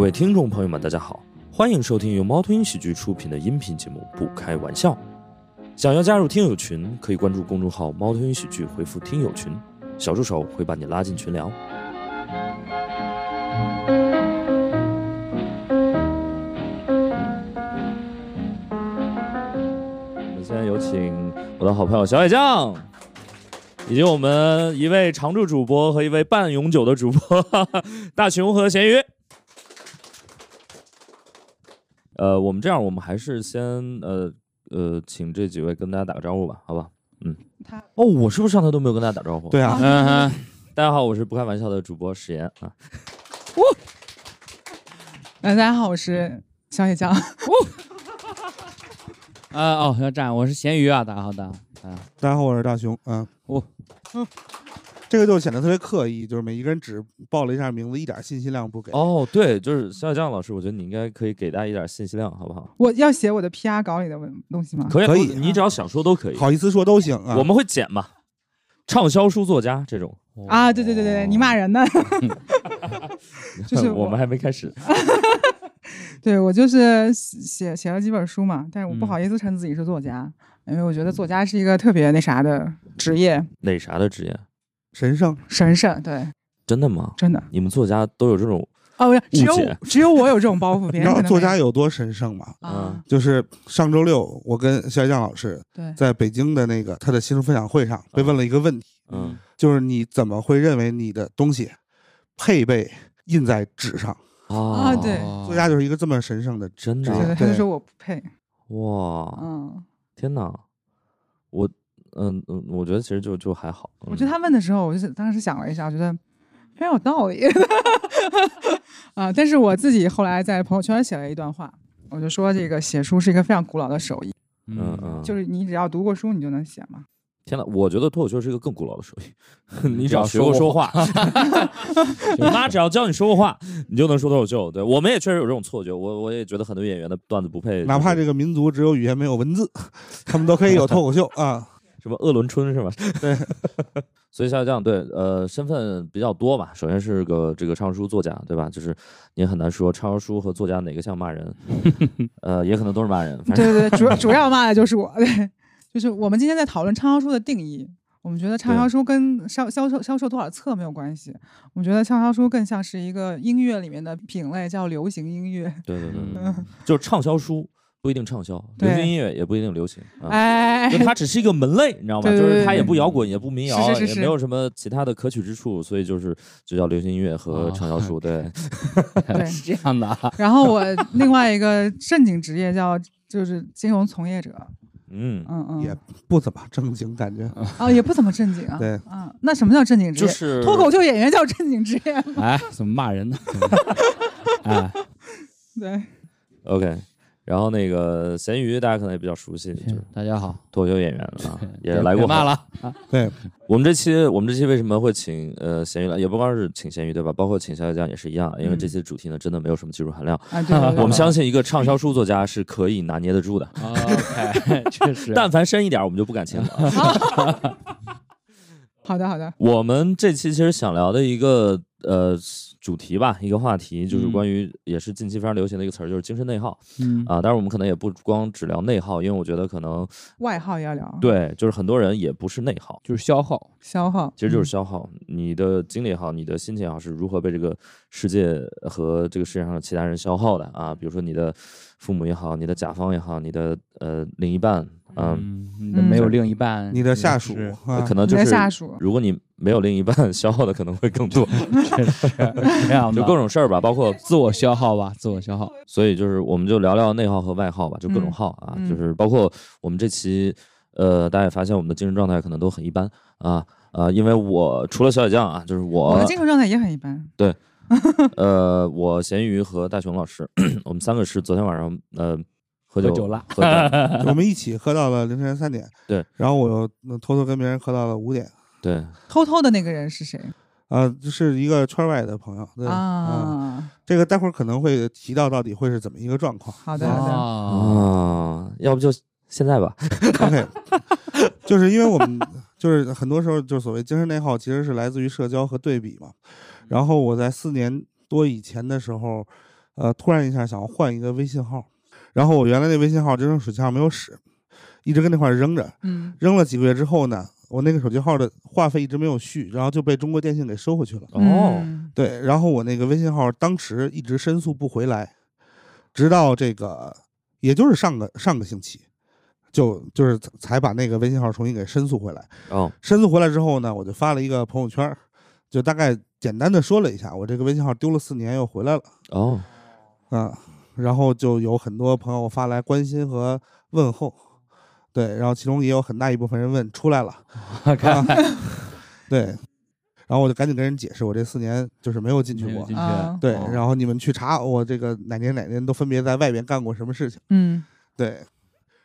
各位听众朋友们，大家好，欢迎收听由猫头鹰喜剧出品的音频节目《不开玩笑》。想要加入听友群，可以关注公众号“猫头鹰喜剧”，回复“听友群”，小助手会把你拉进群聊。我们现在有请我的好朋友小野酱，以及我们一位常驻主播和一位半永久的主播 大熊和咸鱼。呃，我们这样，我们还是先呃呃，请这几位跟大家打个招呼吧，好吧？嗯，他哦，我是不是上台都没有跟大家打招呼？对啊，嗯哼，大家好，我是不开玩笑的主播史岩啊。呃，大家好，我是小野酱。啊哦，要站，我是咸鱼啊，大家好，大家好，大家好。大家好，我是大熊。嗯，哦，这个就显得特别刻意，就是每一个人只报了一下名字，一点信息量不给。哦，对，就是小野酱老师，我觉得你应该可以给大家一点信息量，好不好？我要写我的 PR 稿里的文东西吗？可以，可以你只要想说都可以。好意思说都行啊。我们会剪嘛，畅销书作家这种。啊，对对对对，你骂人呢？就是我们还没开始。对我就是写写了几本书嘛，但是我不嗯好意思称自己是作家，因为我觉得作家是一个特别那啥的职业，哪啥的职业？神圣，神圣。对，真的吗？真的。你们作家都有这种？哦，不是，只有误解只有我有这种包袱，别你知道作家有多神圣吗？啊，就是上周六，我跟肖江老师对，在北京的那个他的新书分享会上被问了一个问题，嗯，就是你怎么会认为你的东西配备印在纸上？啊对作家就是一个这么神圣的真的他就说我不配，哇，嗯，天哪！我嗯嗯，我觉得其实就就还好。我觉得他问的时候，我就是当时想了一下，我觉得非常有道理 啊。但是我自己后来在朋友圈写了一段话，我就说这个写书是一个非常古老的手艺，嗯嗯，就是你只要读过书，你就能写嘛。天呐！我觉得脱口秀是一个更古老的手艺，你只要要学过说说话，你妈只要教你说过话，你就能说脱口秀。对我们也确实有这种错觉，我我也觉得很多演员的段子不配，哪怕这个民族只有语言没有文字，他们都可以有脱口秀啊。什么鄂伦春是吧？对，所以像这样对，呃，身份比较多吧。首先是个这个畅销书作家，对吧？就是你也很难说畅销书和作家哪个像骂人，呃，也可能都是骂人。反正对对对，主要主要骂的就是我，对，就是我们今天在讨论畅销书的定义。我们觉得畅销书跟销销售销售多少册没有关系，我们觉得畅销书更像是一个音乐里面的品类，叫流行音乐。对对对对，嗯，就是畅销书不一定畅销，流行音乐也不一定流行啊。哎，就它只是一个门类，你知道吗？就是它也不摇滚，也不民谣，也没有什么其他的可取之处，所以就是就叫流行音乐和哦畅销书。对，对是这样的啊。然后我另外一个正经职业叫就是金融从业者，嗯，嗯嗯也嗯，不怎么正经，感觉啊，也不怎么正经啊。对啊，那什么叫正经职业？就是脱口秀演员叫正经职业吗？哎，怎么骂人呢？哎，对，OK。然后那个咸鱼，大家可能也比较熟悉，就是大家好，脱口秀演员啊，也来过骂了。对，我们这期我们这期为什么会请呃咸鱼来？也不光是请咸鱼对吧？包括请小野酱也是一样，因为这期主题呢真的没有什么技术含量。我们相信一个畅销书作家是可以拿捏得住的，OK，确实。但凡深一点，我们就不敢请了。好的好的，我们这期其实想聊的一个呃主题吧，一个话题就是嗯关于也是近期非常流行的一个词儿，就是精神内耗嗯啊。当然我们可能也不光只聊内耗，因为我觉得可能外耗也要聊，，对，就是很多人也不是内耗，就是消耗。消耗，其实就是消耗。你的精力也好，你的心情也好，是如何被这个世界和这个世界上的其他人消耗的啊？比如说你的父母也好，你的甲方也好，你的呃另一半，嗯，嗯，你的没有另一半，你的下属可，能你的就是下属，如果你没有另一半，消耗的可能会更多，确实是这样，就各种事儿吧，包括自我消耗吧，自我消耗。所以就是我们就聊聊内耗和外耗吧，就各种嗯耗啊，嗯就是包括我们这期，呃，大家也发现我们的精神状态可能都很一般啊啊、因为我除了小野酱啊，就是我我的精神状态也很一般，对呃，我咸鱼和大熊老师，我们三个是昨天晚上呃喝酒喝酒了喝酒 我们一起喝到了凌晨三点，对，然后我又呃偷偷跟别人喝到了五点，对，偷偷的那个人是谁啊，就是一个圈外的朋友，对，嗯，啊？这个待会儿可能会提到到底会是怎么一个状况。好的好的，啊，啊，要不就现在吧，OK，就是因为我们就是很多时候就是所谓精神内耗，其实是来自于社交和对比嘛。然后我在四年多以前的时候，呃，突然一下想要换一个微信号，然后我原来那微信号这张手机号没有使，一直跟那块儿扔着，嗯扔了几个月之后呢，我那个手机号的话费一直没有续，然后就被中国电信给收回去了。哦，嗯对，然后我那个微信号当时一直申诉不回来，直到这个也就是上个上个星期，就就是才把那个微信号重新给申诉回来。哦，申诉回来之后呢，我就发了一个朋友圈，就大概简单的说了一下，我这个微信号丢了四年又回来了哦，啊，然后就有很多朋友发来关心和问候，对，然后其中也有很大一部分人问出来了，看对，然后我就赶紧跟人解释，我这四年就是没有进去过进，去啊。对，哦然后你们去查我这个哪年哪年都分别在外边干过什么事情，嗯。对，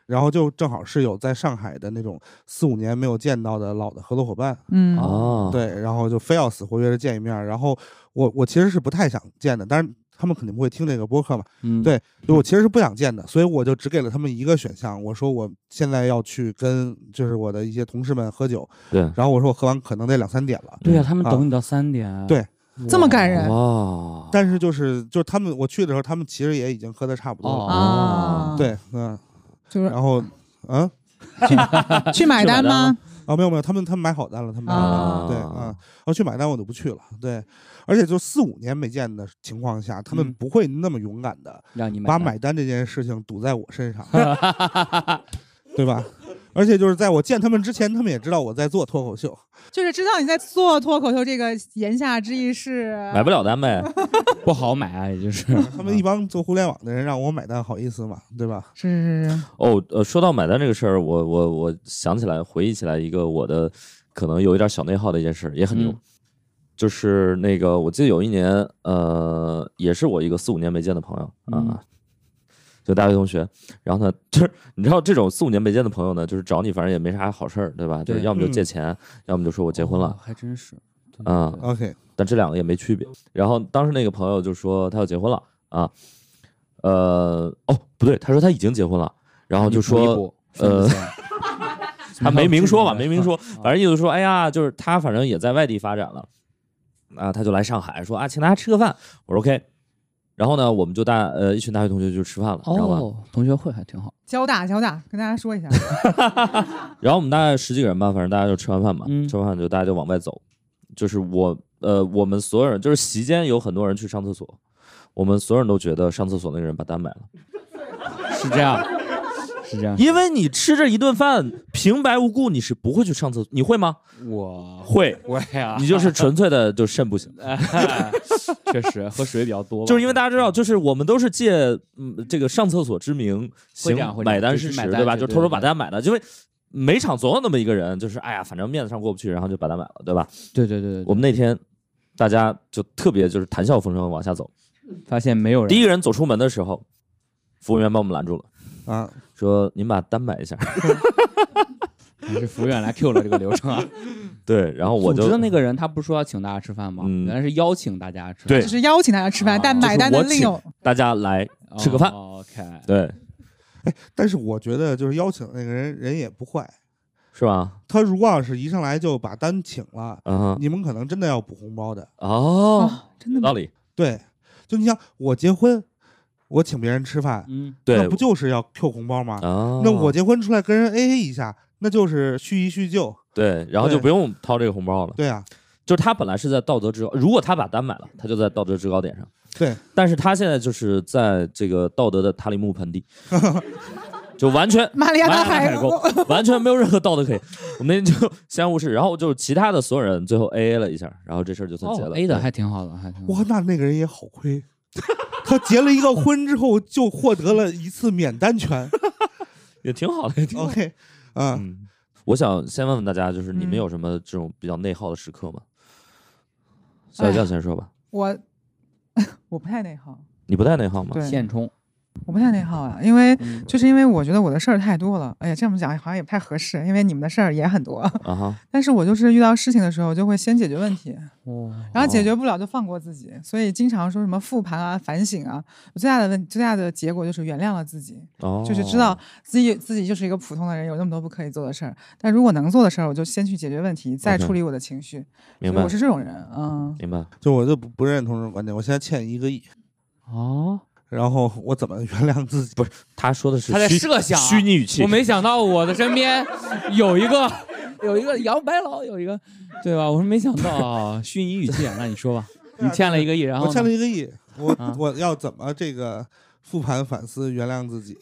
然后就正好是有在上海的那种四五年没有见到的老的合作伙伴，嗯哦，，对，然后就非要死活约着见一面，然后我我其实是不太想见的，但是他们肯定不会听这个播客嘛，嗯，对我其实是不想见的，所以我就只给了他们一个选项，我说我现在要去跟就是我的一些同事们喝酒，对，然后我说我喝完可能得两三点了，对呀，他们啊等你到三点，对这么感人哇，但是就是就是他们我去的时候，他们其实也已经喝的差不多了，哦。啊，，对，嗯，就是。然后嗯。去买单吗？啊，没有没有，他们他们买好单了，他们买好单了，啊。对啊，我去买单我就不去了，对，而且就四五年没见的情况下，他们嗯。不会那么勇敢的让你把买单这件事情堵在我身上，对吧？而且就是在我见他们之前，他们也知道我在做脱口秀，就是知道你在做脱口秀，这个言下之意是买不了单呗，不好买啊，也就是他们一帮做互联网的人让我买单，好意思吗？对吧？是是是，哦，呃，说到买单这个事儿，我我我想起来，回忆起来一个我的可能有一点小内耗的一件事，也很牛，嗯就是那个我记得有一年，呃，也是我一个四五年没见的朋友啊。嗯就大学同学，然后呢，就是你知道这种四五年没见的朋友呢，就是找你，反正也没啥好事儿，对吧？就是对要么就借嗯。钱，要么就说我结婚了哦，还真是，啊 OK，但这两个也没区别。然后当时那个朋友就说他要结婚了啊，呃，哦，不对，他说他已经结婚了，然后就说呃，他没明说吧，没明说，反正意思说，哎呀，就是他反正也在外地发展了，啊，他就来上海说啊，请大家吃个饭，我说 OK，然后呢，我们就大呃一群大学同学就吃饭了，知道吧？哦，同学会还挺好，交大交大，跟大家说一下，然后我们大概十几个人吧，反正大家就吃完饭嘛，嗯。吃完饭就大家就往外走，就是我呃我们所有人就是席间有很多人去上厕所，我们所有人都觉得上厕所那个人把单买了，是这样，是这样，因为你吃这一顿饭平白无故你是不会去上厕所，你会吗？我会，我呀，你就是纯粹的就肾不行。确实喝水比较多，就是因为大家知道，就是我们都是借嗯这个上厕所之名行买单事实，就是买单对吧？就偷偷对把单买了，因为每场总有那么一个人，就是哎呀，反正面子上过不去，然后就把单买了，对吧？对对对对，我们那天大家就特别就是谈笑风生往下走，发现没有人，第一个人走出门的时候，服务员把我们拦住了，啊，说您把单买一下。还是服务员来 Q 了这个流程啊。对，然后我就组织的那个人他不是说要请大家吃饭吗？嗯原来是邀请大家吃饭，对就是邀请大家吃饭，啊但买单的另有大家来吃个饭。哦 OK，对，哎但是我觉得就是邀请那个人人也不坏，是吧？他如果要是一上来就把单请了，嗯哼，你们可能真的要补红包的。哦，哦，真的道理。对，就你想我结婚，我请别人吃饭，嗯，对那不就是要 Q 红包吗？啊，那我结婚出来跟人 AA 一下，那就是叙一叙旧。对，然后就对不用掏这个红包了。对啊，就是他本来是在道德制高，如果他把单买了，他就在道德制高点上。对，但是他现在就是在这个道德的塔里木盆地，就完全 玛利亚大海海沟，完全没有任何道德可以。我们那天就 相安无事，然后就是其他的所有人最后 A A 了一下，然后这事儿就算结了。哦，A 的还挺好的，还挺好哇，那那个人也好亏，他结了一个婚之后就获得了一次免单权。也挺好的，也挺好的。OK，啊，嗯，我想先问问大家，就是你们嗯有什么这种比较内耗的时刻吗？小将先说吧，我 我不太内耗，你不太内耗吗？对，现充，我不太内耗啊，因为嗯就是因为我觉得我的事儿太多了。哎呀，这么讲好像也不太合适，因为你们的事儿也很多。啊哈，但是我就是遇到事情的时候，就会先解决问题，哦，然后解决不了就放过自己。所以经常说什么复盘啊、反省啊，我最大的问最大的结果就是原谅了自己，哦，就是知道自己自己就是一个普通的人，有那么多不可以做的事儿。但如果能做的事儿，我就先去解决问题，再处理我的情绪。明白我是这种人，嗯，明白。就我就不不认同这种观点。我现在欠一个亿，哦，然后我怎么原谅自己？不是他说的是他在虚设想啊虚拟语气我，没想到我的身边有一个有一个杨白劳，有一个对吧？我说没想到啊，虚拟语气，那你说吧，你欠了一个亿，然后我欠了一个亿，我、啊我要怎么这个复盘反思原谅自己？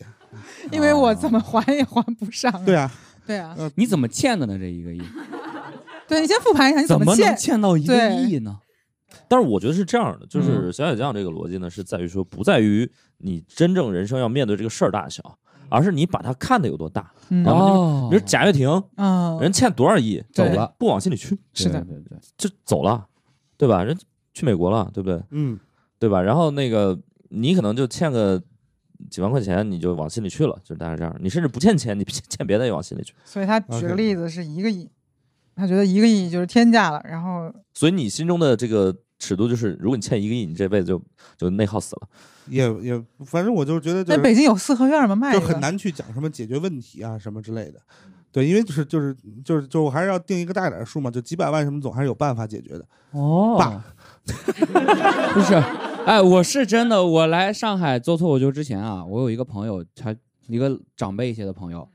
因为我怎么还也还不上。对啊，对啊，你怎么欠的呢？这一个亿对你先复盘一下你怎么能欠。欠到一个对亿呢？但是我觉得是这样的，就是嗯小小酱这个逻辑呢，是在于说不在于你真正人生要面对这个事儿大小，而是你把它看得有多大。嗯然后哦你说贾跃亭嗯，人欠多少亿，对走了不往心里去，是的对对对，就走了，对吧？人去美国了，对不对？嗯，对吧？然后那个你可能就欠个几万块钱，你就往心里去了，就是大概这样。你甚至不欠钱，你欠欠别的也往心里去。所以他举个例子是一个亿，他觉得一个亿就是天价了，然后所以你心中的这个尺度就是，如果你欠一个亿，你这辈子就就内耗死了。也也，反正我就是觉得就是在北京有四合院吗，卖就很难去讲什么解决问题啊什么之类的。对，因为就是就是就是就我还是要定一个大点儿的数嘛，就几百万什么总还是有办法解决的。哦爸，不是，哎，我是真的，我来上海做脱口秀之前啊，我有一个朋友，他一个长辈一些的朋友，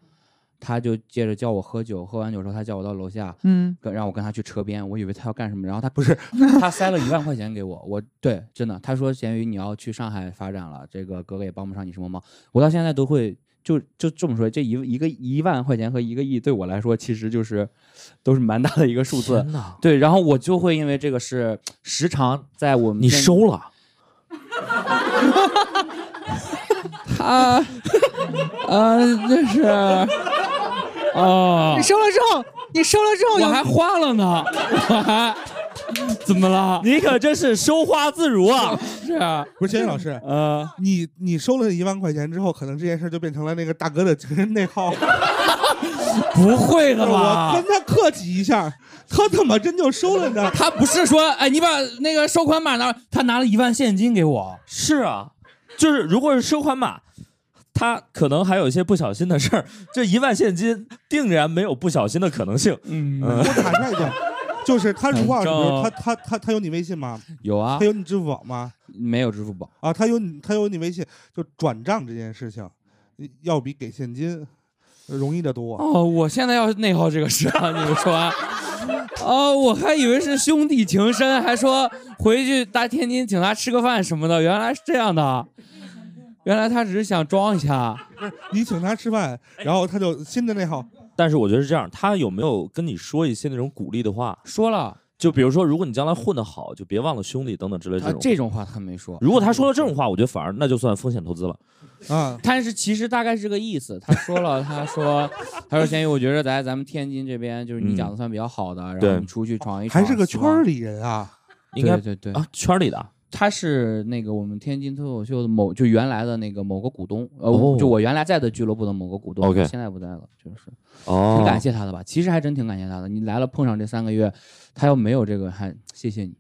他就接着叫我喝酒，喝完酒之后，他叫我到楼下，嗯，跟让我跟他去车边，我以为他要干什么，然后他不是，他塞了一万块钱给我，我对，真的，他说咸鱼你要去上海发展了，这个哥哥也帮不上你什么忙，我到现在都会就就这么说，这一一个一万块钱和一个亿对我来说其实就是都是蛮大的一个数字，天哪，对，然后我就会因为这个是时常在我们你收了？他，呃，就是，哦你，收了之后，你收了之后有我还花了呢，我还怎么了？你可真是收花自如啊！是啊，不是，钱老师，呃，你你收了一万块钱之后，可能这件事就变成了那个大哥的精神内耗。不会的吧我跟？他客气一下，他怎么真就收了呢？他不是说，哎，你把那个收款码拿，他拿了一万现金给我。是啊，就是如果是收款码，他可能还有一些不小心的事儿，这一万现金定然没有不小心的可能性。嗯我坦率点，就是他如果要是比如这他他他他有你微信吗？有啊他，有你支付宝吗？没有支付宝。啊，他有你他有你微信，就转账这件事情，要比给现金容易得多。哦，我现在要内耗这个事啊，你们说啊？哦，我还以为是兄弟情深，还说回去大天津请他吃个饭什么的，原来是这样的。原来他只是想装一下。不 是你请他吃饭，然后他就新的内耗，但是我觉得是这样，他有没有跟你说一些那种鼓励的话？说了，就比如说，如果你将来混得好，就别忘了兄弟等等之类这他种。这种话他没说。如果他说了这种话，我觉得反而那就算风险投资了。啊，但是其实大概是这个意思。他说了，他说，他说咸鱼，我觉得在咱们天津这边，就是你嗯讲的算比较好的，然对后你出去闯一闯，还是个圈儿。里人啊。应该对对对啊，圈儿里的啊他是那个我们天津脱口秀的某就原来的那个某个股东，呃，哦就我原来在的俱乐部的某个股东 OK 现在不在了，就是哦，挺感谢他的吧。其实还真挺感谢他的。你来了碰上这三个月，他要没有这个，还谢谢你。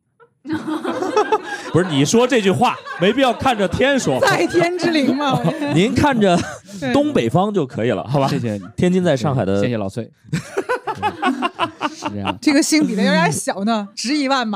不是你说这句话没必要看着天说，在天之灵嘛，您看着 东北方就可以了，好吧？谢谢你，天津在上海的谢谢老崔。是这样，这个心比的有点小呢，值一万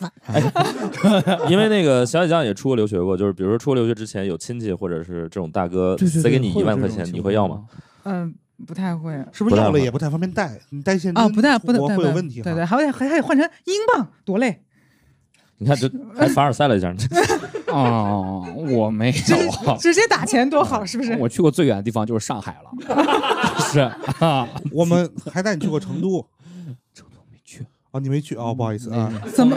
吗？因为那个小姐酱也出国留学过，就是比如说出国留学之前有亲戚或者是这种大哥塞给你一万块钱，你会要吗？嗯，不太会。是不是要了也不太方便带？你带现金啊，不带不出国太对对会有问题。对对，还得还还得换成英镑，多累！你看这 还凡尔赛了一下，哦，我没有，直接打钱多好，是不是？我去过最远的地方就是上海了，是啊，我们还带你去过成都没去，哦，你没去哦，不好意思啊。怎么？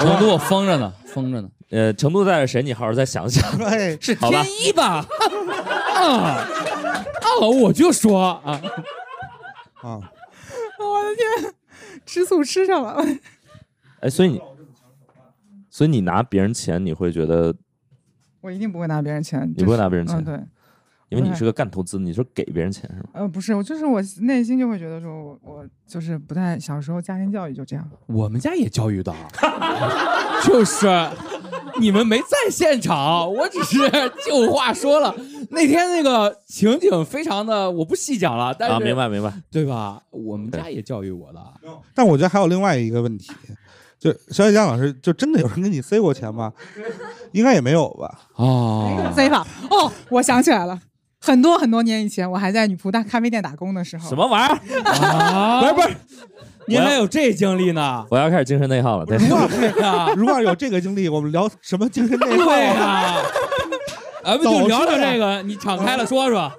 成都我封着呢，封着呢，呃，成都在着谁？你好好再想想。哎，是天一吧？啊啊，我就说啊，啊，我的天，吃醋吃上了。哎，所以你，所以你拿别人钱，你会觉得我一定不会拿别人钱，你不会拿别人钱嗯，对，因为你是个干投资，你说给别人钱是吗？呃，不是，我就是我内心就会觉得说我我就是不太小时候家庭教育就这样。我们家也教育的，就是你们没在现场，我只是 就话说了。那天那个情景非常的，我不细讲了，但是、啊，明白明白。对吧？我们家也教育我的，但我觉得还有另外一个问题，就小野江老师，就真的有人给你塞过钱吗？应该也没有吧？哦，塞吧哦，我想起来了，很多很多年以前，我还在女仆大咖啡店打工的时候，什么玩意儿？啊不是不是，您还有这经历呢？我要开始精神内耗了。对，如果是啊，如果有这个经历，我们聊什么精神内耗对啊？呀，啊，不就聊聊这个？你敞开了说说，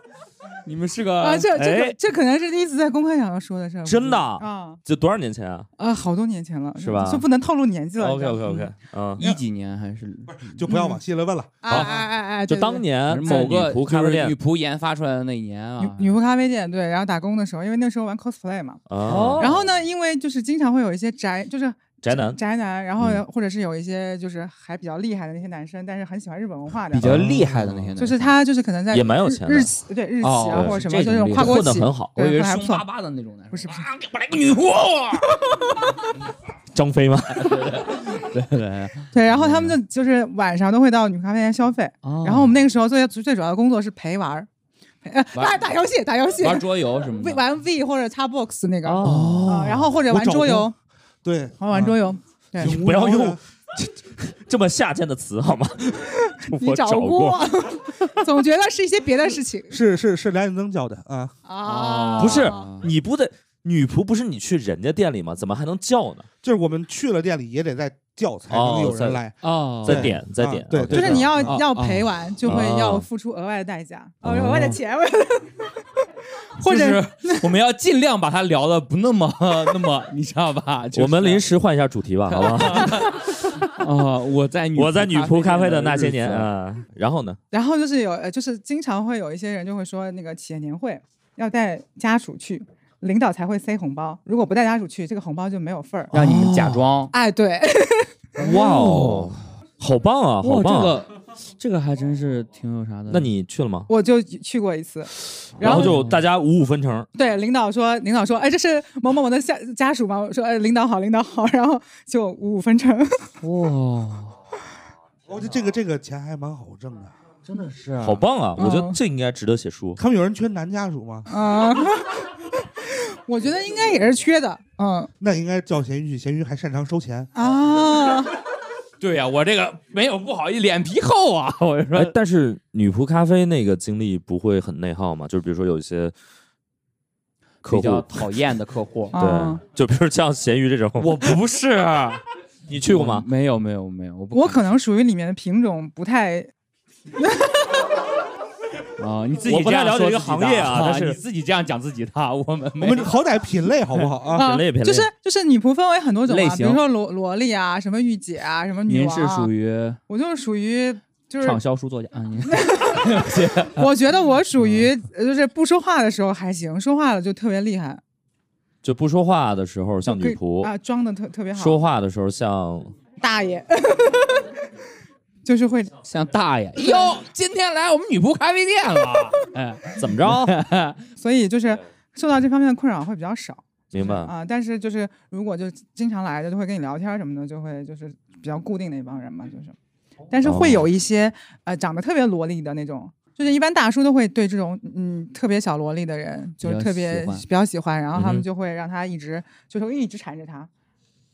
你们是个啊，这这这可能是第一次在公开场合说的事儿，真的？啊。这多少年前啊？啊，好多年前了，是吧？就不能透露年纪了。？OK OK OK，嗯，一几年还是？就不要往细了问了。哎哎哎哎，就对对当年某个女仆咖啡店。就是女仆研发出来的那一年啊？女女仆咖啡店对，然后打工的时候，因为那时候玩 cosplay 嘛，啊，然后呢，因为就是经常会有一些宅，就是宅男。宅男，然后嗯。或者是有一些就是还比较厉害的那些男生，但是很喜欢日本文化的比，较厉害的那些男生，就是他就是可能在也蛮有日钱的日企对日企哦啊对或者什么，就这种跨国企混得很好我以为对，还不错凶巴。巴的那种男生，不是不是啊给我来个女货，张飞吗？对对，对，然后他们就就是晚上都会到女咖啡店消费，哦。然后我们那个时候最最主要的工作是陪玩呃打打游戏打游戏，玩桌游什么的，玩 V 或者 Xbox 那个然后或者玩桌游，对，玩玩桌游，游。对，挺无不要用 这么下贱的词好吗？你我找过，总觉得是一些别的事情是是是梁永增教的啊。啊。不是哦你不得女仆不是你去人家店里吗？怎么还能叫呢？就是我们去了店里也得再叫才哦能有人来。哦，再点再点啊，对对就是你要哦要哦陪玩，就会哦要付出额外的代价，额外的钱，或者是 我们要尽量把它聊的不那么 那么，你知道吧？我们临时换一下主题吧，好不好？啊，我在女我在女仆咖啡的那些年子啊，然后呢？然后就是有，呃，就是经常会有一些人就会说，那个企业年会要带家属去，领导才会塞红包，如果不带家属去，这个红包就没有份儿。让你们假装，哎，对，哇哦，好棒啊，好哇，这棒啊！个这个还真是挺有啥的。那你去了吗？我就去过一次，然后后就大家五五分成，对领导说，领导说，哎，这是某某某的家家属吗？我说，哎，领导好，领导好，然后就五五分成。哇，我觉得这个这个钱还蛮好挣的。真的是好棒啊！我觉得嗯这应该值得写书。他们有人缺男家属吗？啊，我觉得应该也是缺的，嗯那应该叫咸鱼去，咸鱼还擅长收钱。啊，对呀，我这个没有不好意思，脸皮厚啊，我就哎说，但是女仆咖啡那个经历不会很内耗吗？就是比如说有一些客比较户，讨厌的客户，啊对，就比如像咸鱼这种，我不是，你去过吗？没有没有没有，我不我可能属于里面的品种不太 啊，你自己我不太了解这个这样说自己的行业啊但是你自己这样讲自己的，我们我们好歹品类好不好 啊？啊，品类品类就是就是女仆分为很多种啊，比类型如说萝萝莉啊，什么御姐啊，什么女您王、啊。是属于我就是属于就是畅销书作家啊，您 我觉得我属于呃就是不说话的时候还行，说话了就特别厉害，就不说话的时候像女仆，啊，装的特特别好。说话的时候像大爷，就是会像大爷哟，今天来我们女仆咖啡店了，哎，怎么着？所以就是受到这方面的困扰会比较少明白？啊。但是就是如果就经常来的，就会跟你聊天什么的，就会就是比较固定的一帮人嘛，就是。但是会有一些、呃长得特别萝莉的那种，就是一般大叔都会对这种嗯特别小萝莉的人就是特别比较喜欢，然后他们就会让他一直就是一直缠着他。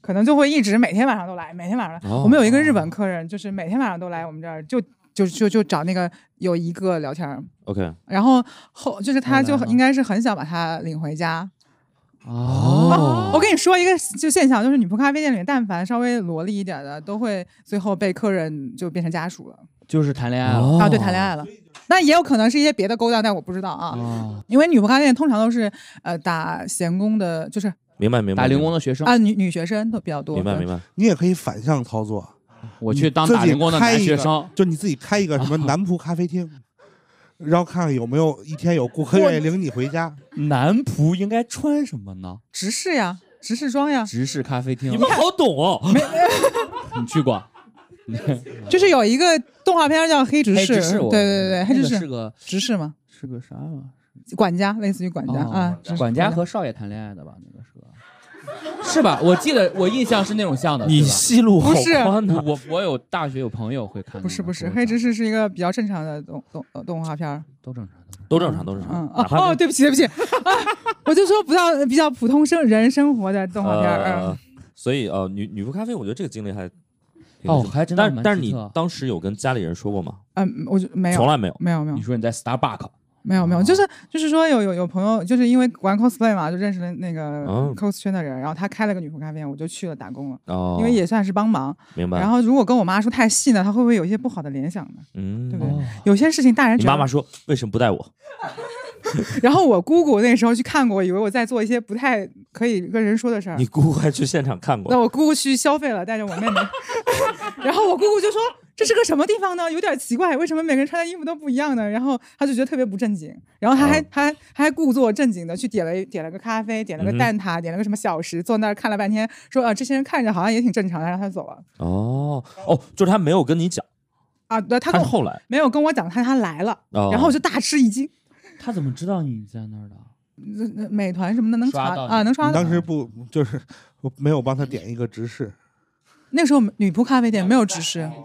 可能就会一直每天晚上都来，每天晚上来。哦我们有一个日本客人，就是每天晚上都来我们这儿，就就就就找那个有一个聊天儿，OK，然后后就是他就应该是很想把他领回家。哦我跟你说一个就现象，就是女仆咖啡店里面，但凡稍微萝莉一点的，都会最后被客人就变成家属了、就是谈恋爱了哦啊，对，谈恋爱了。那也有可能是一些别的勾当，但我不知道啊。哦，因为女仆咖啡店通常都是呃打闲工的，就是明白明白。打零工的学生，啊女女学生都比较多。明白明白。你也可以反向操作，我去当自己打零工的开一个男学生，就你自己开一个什么男仆咖啡厅，然后看看有没有一天有顾客愿意领你回家。男仆应该穿什么呢？执事呀，执事装呀，直视咖啡厅，你们好懂哦，你去过？就是有一个动画片叫《黑执事》，对对对对，黑执事是个执事吗，是个啥玩意儿？管家，类似于管家哦啊，管家家和少爷谈恋爱的吧？那个是吧？我记得我印象是那种像的，你戏路好不是宽呐。我我有大学有朋友会看，不是不是，黑执事是一个比较正常的动动呃动画片儿。都正常，都正常，都正常。嗯哦哦，对不起对不起，啊，我就说比较比较普通生人生活的动画片所以呃，女女仆咖啡，我觉得这个经历还哦还真的蛮但是但是你当时有跟家里人说过吗？嗯，我就没有，从来没有。没有没有你说你在 Starbucks，没有没有，哦就是就是说有有有朋友，就是因为玩 cosplay 嘛，就认识了那个哦 cos 圈的人，然后他开了个女仆咖啡店，我就去了打工了，哦，因为也算是帮忙。明白。然后如果跟我妈说太细呢，她会不会有一些不好的联想呢？嗯，对不对哦有些事情大人你妈妈说为什么不带我？然后我姑姑那时候去看过，以为我在做一些不太可以跟人说的事儿你。姑姑还去现场看过那？我姑姑去消费了，带着我妹妹，然后我姑姑就说：“这是个什么地方呢？有点奇怪，为什么每个人穿的衣服都不一样呢？”然后他就觉得特别不正经，然后他还哦还她还故作正经的去点了点了个咖啡，点了个蛋挞，点了个什么小食，坐那儿看了半天，说啊这些人看着好像也挺正常的，让他走了哦哦，就是他没有跟你讲，啊。对，他是后来。没有跟我讲他他来了，哦、然后我就大吃一惊。他怎么知道你在那儿的？那那美团什么的能查刷到啊，能刷到。当时不就是我没有帮他点一个直视，那时候女仆咖啡店没有指示，可 以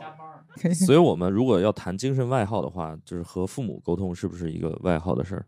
所以我们如果要谈精神外耗的话，就是和父母沟通是不是一个外耗的事儿？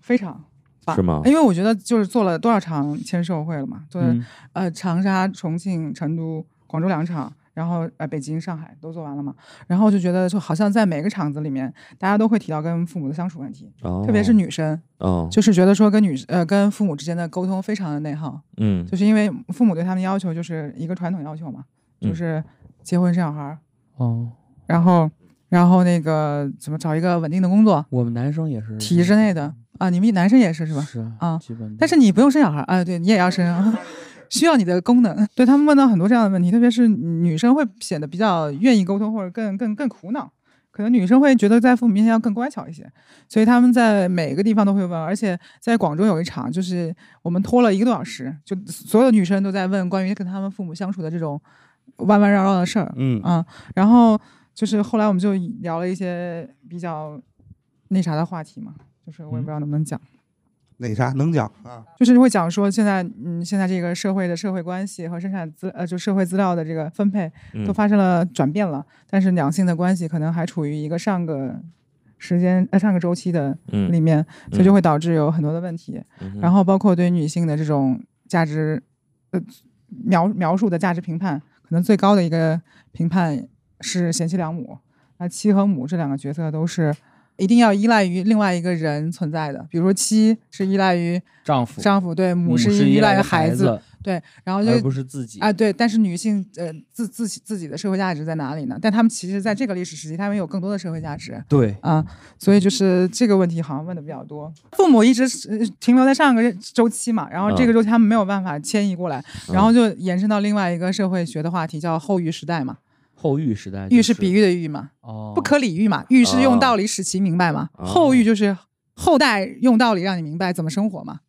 非常棒，是吗因为我觉得就是做了多少场签售会了嘛，做、嗯呃长沙、重庆、成都、广州两场，然后呃北京、上海都做完了嘛，然后就觉得就好像在每个场子里面，大家都会提到跟父母的相处问题，哦，特别是女生，哦，就是觉得说跟女呃跟父母之间的沟通非常的内耗，嗯就是因为父母对他们的要求就是一个传统要求嘛，嗯就是结婚生小孩儿，哦，然后然后那个怎么找一个稳定的工作，我们男生也是体制内的啊，你们男生也是是吧？是啊基本。但是你不用生小孩儿啊，对你也要生啊，需要你的功能。对他们问到很多这样的问题，特别是女生会显得比较愿意沟通，或者更更更苦恼。可能女生会觉得在父母面前要更乖巧一些，所以他们在每个地方都会问。而且在广州有一场，就是我们拖了一个多小时，就所有女生都在问关于跟他们父母相处的这种弯弯绕绕的事儿。嗯啊，然后就是后来我们就聊了一些比较那啥的话题嘛，就是我也不知道能不能讲。那啥能讲啊？就是会讲说现在，嗯，现在这个社会的社会关系和生产资呃，就社会资料的这个分配嗯都发生了转变了，但是两性的关系可能还处于一个上个时间呃上个周期的嗯里面，所以就会导致有很多的问题。嗯然后包括对女性的这种价值呃描描述的价值评判，可能最高的一个评判是贤妻良母。那妻和母这两个角色都是一定要依赖于另外一个人存在的，比如说妻是依赖于丈夫丈夫，对，母是依赖于孩子，，对，然后就而不是自己。啊，对，但是女性呃自自己自己的社会价值在哪里呢？但她们其实在这个历史时期，她们有更多的社会价值。对，啊，所以就是这个问题好像问的比较多。父母一直停留在上个周期嘛，然后这个周期他们没有办法迁移过来，然后就延伸到另外一个社会学的话题，叫后育时代嘛。后育时代，育是比喻的喻嘛，哦，不可理喻嘛，喻是用道理使其明白嘛，哦后育就是后代用道理让你明白怎么生活嘛。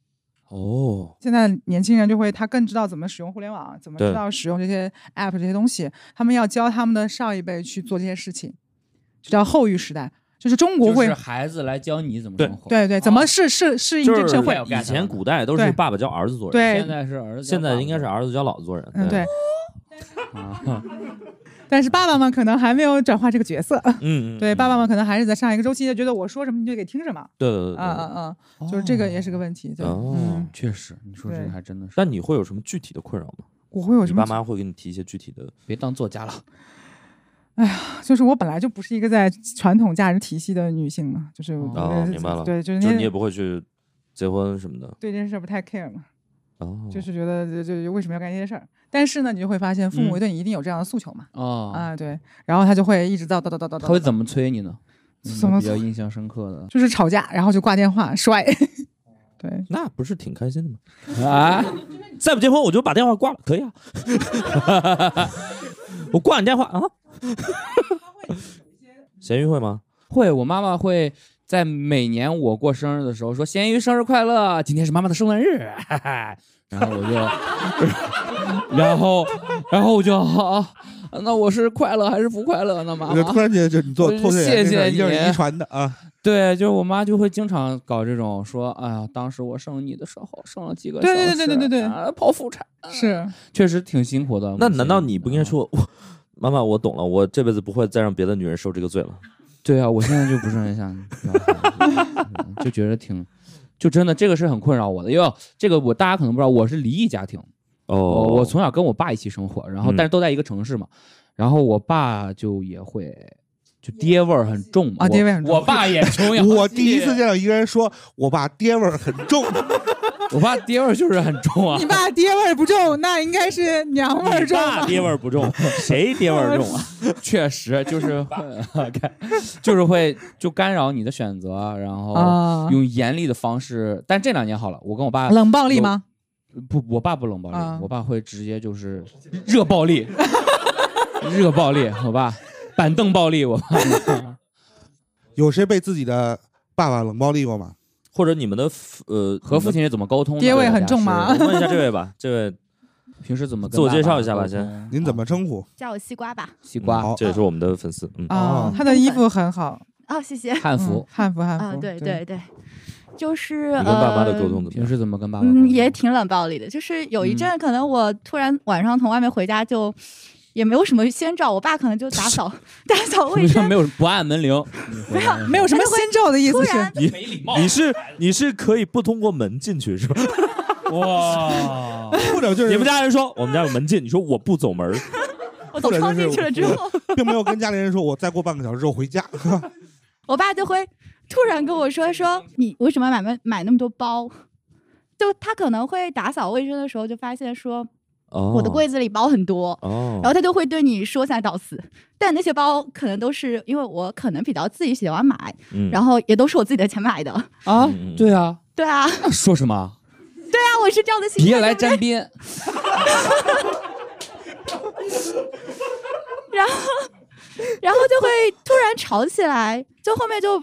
哦，现在年轻人就会他更知道怎么使用互联网，怎么知道使用这些 app 这些东西，他们要教他们的上一辈去做这些事情，就叫后育时代。就是中国会就是孩子来教你怎么对生活。对对，怎么适适适应这个社会？以前古代都是爸爸教儿子做人，对现在是儿子，现在应该是儿子教老子做人。嗯，对。啊，但是爸爸们可能还没有转化这个角色，嗯，嗯，对，嗯爸爸们可能还是在上一个周期，就觉得我说什么你就得听什么，对对对对啊对啊啊，就是这个也是个问题，对，确实，你说这个还真的是。但你会有什么具体的困扰吗？我会有什么？你爸妈会给你提一些具体的？别当作家了，哎呀就是我本来就不是一个在传统价值体系的女性嘛，就是我哦呃明白了对，就是那就是你也不会去结婚什么的。对这件事不太 care 嘛，哦，就是觉得就就为什么要干这些事儿？但是呢，你就会发现父母嗯对你一定有这样的诉求嘛，哦，啊，对，然后他就会一直叨叨叨叨叨叨，他会怎么催你呢？比较印象深刻的 就是吵架，然后就挂电话摔，对，那不是挺开心的吗？啊？再不结婚我就把电话挂了，可以啊。我挂你电话啊。咸鱼会吗？会，我妈妈会在每年我过生日的时候说：“咸鱼生日快乐，今天是妈妈的生日。哈哈”然后我就，然后，然后我就好，那我是快乐还是不快乐呢？妈我就突妈，然间就你做谢谢一定是遗传的啊。对，就是我妈就会经常搞这种说：“哎呀，当时我生你的时候生了几个小对对时，对对对对啊剖腹产，是，确实挺辛苦的。”那难道你不应该啊？说，我妈妈，我懂了，我这辈子不会再让别的女人受这个罪了？对啊，我现在就不是很想 就觉得挺，就真的这个是很困扰我的，因为这个我大家可能不知道，我是离异家庭，哦，我我从小跟我爸一起生活，然后嗯。但是都在一个城市嘛，然后我爸就也会就爹味儿很重嘛。啊我爹味很重。我爸也琼瑶 我第一次见到一个人说我爸爹味儿很重，我爸爹味儿就是很重啊你。爸爹味儿不重，那应该是娘味儿重吧？爸爹味儿不重，谁爹味儿重啊？确实就是会，就是会就干扰你的选择，然后啊，用严厉的方式。但这两年好了，我跟我爸冷暴力吗？不，我爸不冷暴力，啊我爸会直接就是热暴力，热暴力。我爸板凳暴力，我爸有谁被自己的爸爸冷暴力过吗？或者你们的父呃和父亲是怎么沟通的？爹味大家是很重吗我问一下 这位吧，这位平时怎么自我介绍一下吧先您怎么称呼？叫我西瓜吧。西瓜这也是我们的粉丝，嗯，啊哦，他的衣服很好，哦，谢谢。嗯汉服？汉服汉服，啊，对对对，就是你跟爸妈的呃沟通怎么样？平时怎么跟爸妈？嗯，也挺冷暴力的。就是有一阵，可能我突然晚上从外面回家，就也没有什么先兆，我爸可能就打扫 打扫卫生，没有不按门铃，没有没有什么先兆的意思是突然你没礼貌你是你是可以不通过门进去是吧？哇，或者就是你们家人说我们家有门禁，你说我不走门儿，我走窗进去了之后，并没有跟家里人说，我再过半个小时之后回家。我爸就会突然跟我说说你为什么买买买那么多包？就他可能会打扫卫生的时候就发现说哦，我的柜子里包很多，哦，然后他就会对你说三道四。但那些包可能都是因为我可能比较自己喜欢买，嗯然后也都是我自己的钱买的。啊对啊，对啊，对说什么？对啊，我是这样的性格。别 来沾边，然后，然后就会突然吵起来，就后面就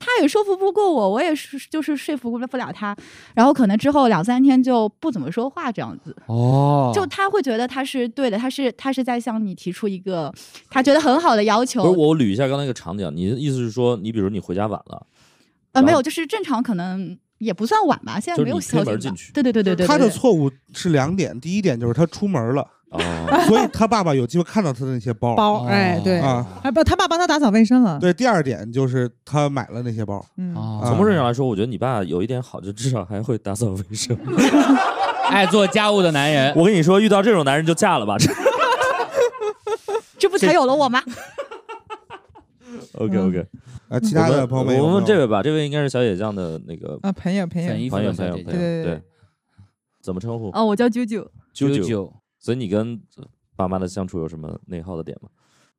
他也说服不过我，我也是就是说服不了他，然后可能之后两三天就不怎么说话这样子，哦，就他会觉得他是对的，他是他是在向你提出一个他觉得很好的要不是求，我捋一下刚才那个场景，你的意思是说，你比如你回家晚了，呃，没有，就是正常可能也不算晚吧，现在没有就是你推消息吧门进去。对对对对对，他的错误是两点，第一点就是他出门了，哦，所以他爸爸有机会看到他的那些包。包，哦。哎，对，啊，哎不，他爸帮他打扫卫生了，对，第二点就是他买了那些包。嗯，哦从某种意义上来说，我觉得你爸有一点好，就至少还会打扫卫生。爱做家务的男人，我跟你说，遇到这种男人就嫁了吧。这不才有了我吗？OK OK，啊，其他的朋友们我们，问这位吧，这位应该是小野酱的那个啊，朋友朋友。朋友朋友朋友，对对对对，怎么称呼？哦，我叫啾啾。啾啾，所以你跟爸妈的相处有什么内耗的点吗？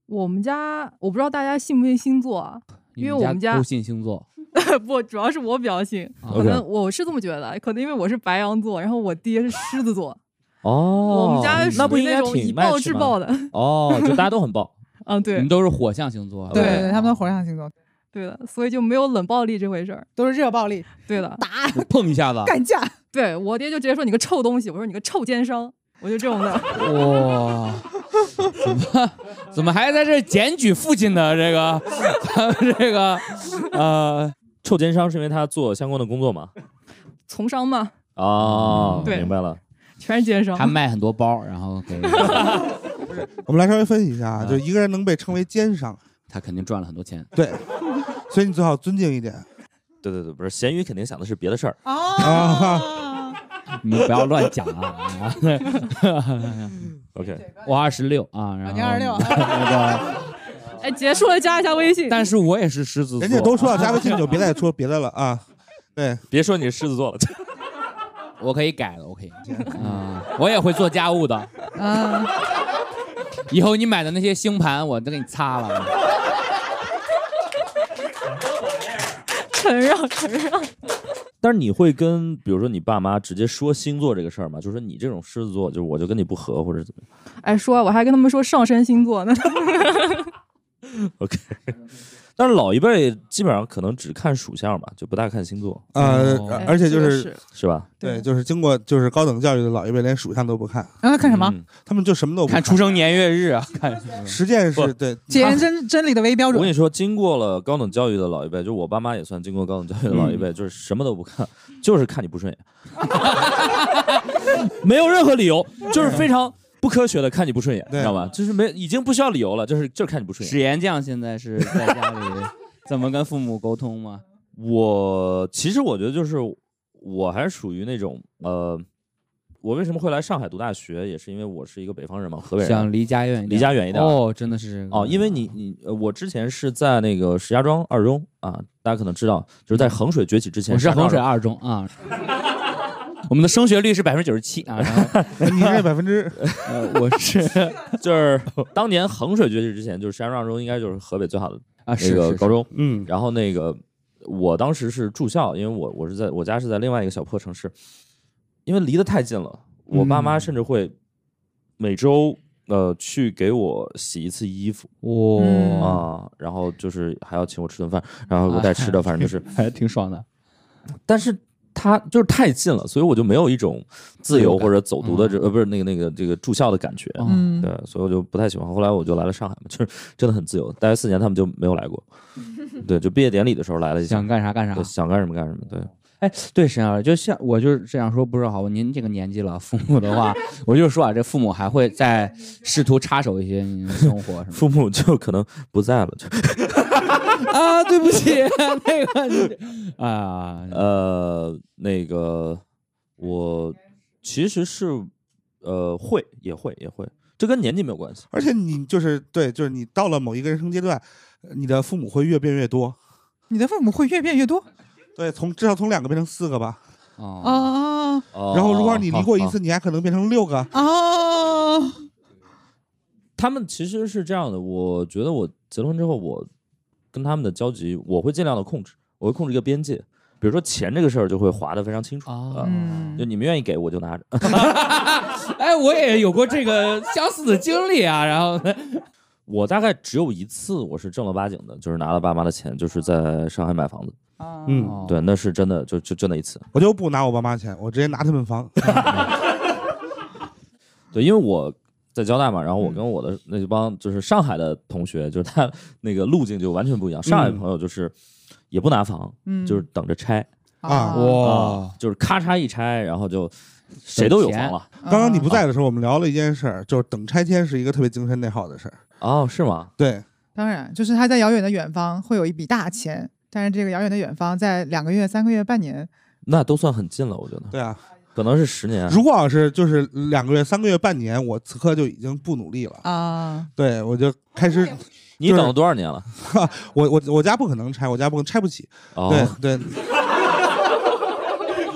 我们家我不知道大家信不信星座啊？因为我们家不信星座，不，主要是我比较信，啊可能我是这么觉得，可能因为我是白羊座，然后我爹是狮子座，哦，我们家那不应该属于那种以挺暴制暴的。哦，就大家都很暴。嗯，你对们都是火象星座，对对对，他们都火象星座，对的，所以就没有冷暴力这回事儿。都是热暴力，对的，打碰一下子，干架，对我爹就直接说你个臭东西，我说你个臭奸商，我就这种的。哇，怎么怎么还在这检举父亲的这个这个呃臭奸商是因为他做相关的工作吗？从商吗，哦，对明白了。全是奸商他。卖很多包，然后给 我们来稍微分析一下啊，啊就一个人能被称为奸商，他肯定赚了很多钱。对，所以你最好尊敬一点。对对对，不是咸鱼肯定想的是别的事儿。啊，你们不要乱讲啊！OK，我二十六啊，然后你26那个，哎，结束了加一下微信。但是我也是狮子座，人家都说要加微信，就别再说别的了啊。对，别说你是狮子座了。我可以改了，我可以啊，我也会做家务的。啊，以后你买的那些星盘，我都给你擦了。承让承让。但是你会跟比如说你爸妈直接说星座这个事儿吗？就是说你这种狮子座，就是我就跟你不合，或者怎么样哎，说我还跟他们说上升星座呢。OK。但是老一辈基本上可能只看属相吧，就不大看星座，呃哦，而且就是这个是是吧？对，就是经过就是高等教育的老一辈，连属相都不看，让他看什么？嗯他们就什么都不看出生年月日啊，看实践不是对，检验真真理的唯一标准。我跟你说，经过了高等教育的老一辈，就我爸妈也算经过高等教育的老一辈，就是什么都不看，就是看你不顺眼，没有任何理由，就是非常不科学的看你不顺眼，对知道吧？就是没已经不需要理由了，就是就是看你不顺眼。史岩酱现在是在家里怎么跟父母沟通吗？我其实我觉得就是我还是属于那种呃，我为什么会来上海读大学，也是因为我是一个北方人嘛，河北人。想离家远一点，离家远一点哦，真的是哦，因为你你呃，我之前是在那个石家庄二中啊，大家可能知道，就是在衡水崛起之前，我是衡水二中啊。我们的升学率是百分之九十七啊，然后 你这百分之呃，我是 就是当年衡水崛起之前，就是石家庄二中应该就是河北最好的啊那个高中。嗯然后那个我当时是住校，因为我我是在我家是在另外一个小破城市，因为离得太近了，我爸妈嗯甚至会每周呃去给我洗一次衣服哇、嗯啊，然后就是还要请我吃顿饭，然后给我带吃的，反正就是，还挺爽的。但是。他就是太近了，所以我就没有一种自由或者走读的这、呃不是那个那个这个住校的感觉，嗯，对，所以我就不太喜欢。后来我就来了上海嘛，就是真的很自由，待了四年，他们就没有来过。对，就毕业典礼的时候来了一下，想干啥干啥对，。想干什么干什么。对，哎，对，沈老师，就像我就是这样说，不是好，您这个年纪了，父母的话，我就说啊，这父母还会再试图插手一些您的生活什么 父母就可能不在了，就的 啊，对不起，那个你啊，呃，那个我其实是呃会也会也会，这跟年纪没有关系。而且你就是对，就是你到了某一个人生阶段，呃你的父母会越变越多。你的父母会越变越多对，从至少从两个变成四个吧。哦，啊哦然后如果你离过一次，你还可能变成六个。啊！他们其实是这样的，我觉得我结了婚之后，我跟他们的交集，我会尽量的控制，我会控制一个边界。比如说钱这个事儿，就会划得非常清楚哦啊，嗯就你们愿意给我就拿着。哎，我也有过这个相似的经历啊，然后呢，我大概只有一次我是正儿八经的，就是拿了爸妈的钱，就是在上海买房子。啊嗯，哦对，那是真的，就就就那一次。我就不拿我爸妈钱，我直接拿他们房。对，因为我在交大嘛，然后我嗯跟我的那帮就是上海的同学，就是他那个路径就完全不一样。上海嗯朋友就是也不拿房，嗯就是等着拆啊哇，就是咔嚓一拆，然后就谁都有房了。刚刚你不在的时候，我们聊了一件事儿，就是等拆迁是一个特别精神内耗的事儿。哦，是吗？对，当然，就是他在遥远的远方会有一笔大钱，但是这个遥远的远方在两个月、三个月、半年，那都算很近了，我觉得对啊，可能是十年。如果要是就是两个月、三个月、半年，我此刻就已经不努力了。啊，对，我就开始，你等了多少年了？我我我家不可能拆，我家不可能拆不起。哦，对对，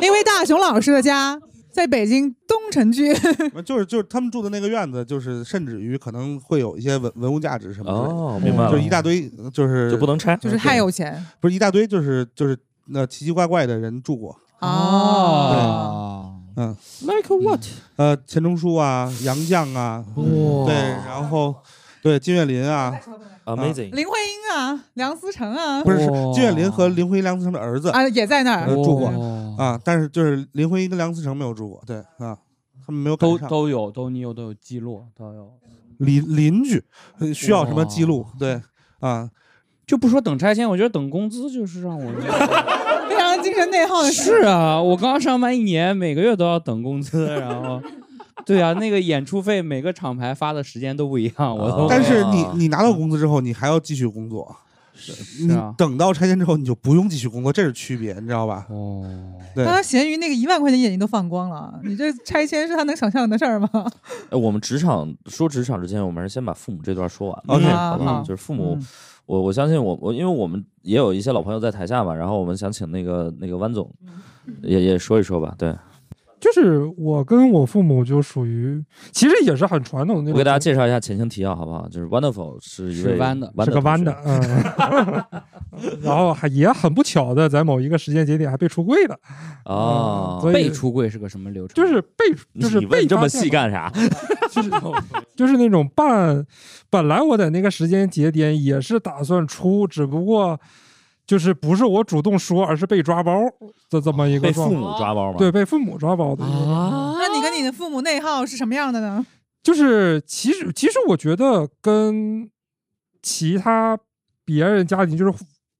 因为大熊老师的家在北京东城区，就是就是他们住的那个院子，就是甚至于可能会有一些文文物价值什么的。哦，明白了，就是一大堆，就是就不能拆，就是太有钱不是一大堆，就是就是那奇奇怪怪的人住过。哦。嗯，like what？呃，钱钟书啊，杨绛啊，对，然后对金岳霖啊，，amazing，林徽因啊，梁思成啊，不是是金岳霖和林徽因、梁思成的儿子啊也在那儿呃。住过啊，啊，但是就是林徽因跟梁思成没有住过，对啊，他们没有赶都。都有，都你有都有记录，都有。邻邻居呃需要什么记录？对啊，就不说等拆迁，我觉得等工资就是让我 非常精神内耗的事。是啊，我刚上班一年，每个月都要等工资，然后，对啊，那个演出费每个厂牌发的时间都不一样，我都但是哦你你拿到工资之后，你还要继续工作。你是啊，等到拆迁之后，你就不用继续工作，这是区别，你知道吧？哦，对刚刚咸鱼那个一万块钱眼睛都放光了，你这拆迁是他能想象的事儿吗？哎，我们职场说职场之前，我们还是先把父母这段说完。OK，好吧？好就是父母，嗯我我相信我我，因为我们也有一些老朋友在台下嘛，然后我们想请那个那个弯总，也也说一说吧。对就是我跟我父母就属于，其实也是很传统的那种。我给大家介绍一下前情提要，好不好？就是 Wonderful 是一位弯的是个弯的 然后还也很不巧的，在某一个时间节点还被出柜了，哦嗯，所以被出柜是个什么流程？就是被就是你被问这么细干啥？就是就是那种办，本来我在那个时间节点也是打算出，只不过就是不是我主动说，而是被抓包的这么一个被父。母抓包吗？对，被父母抓包的一个状态。啊，那你跟你的父母内耗是什么样的呢？就是其实其实我觉得跟其他别人家庭就是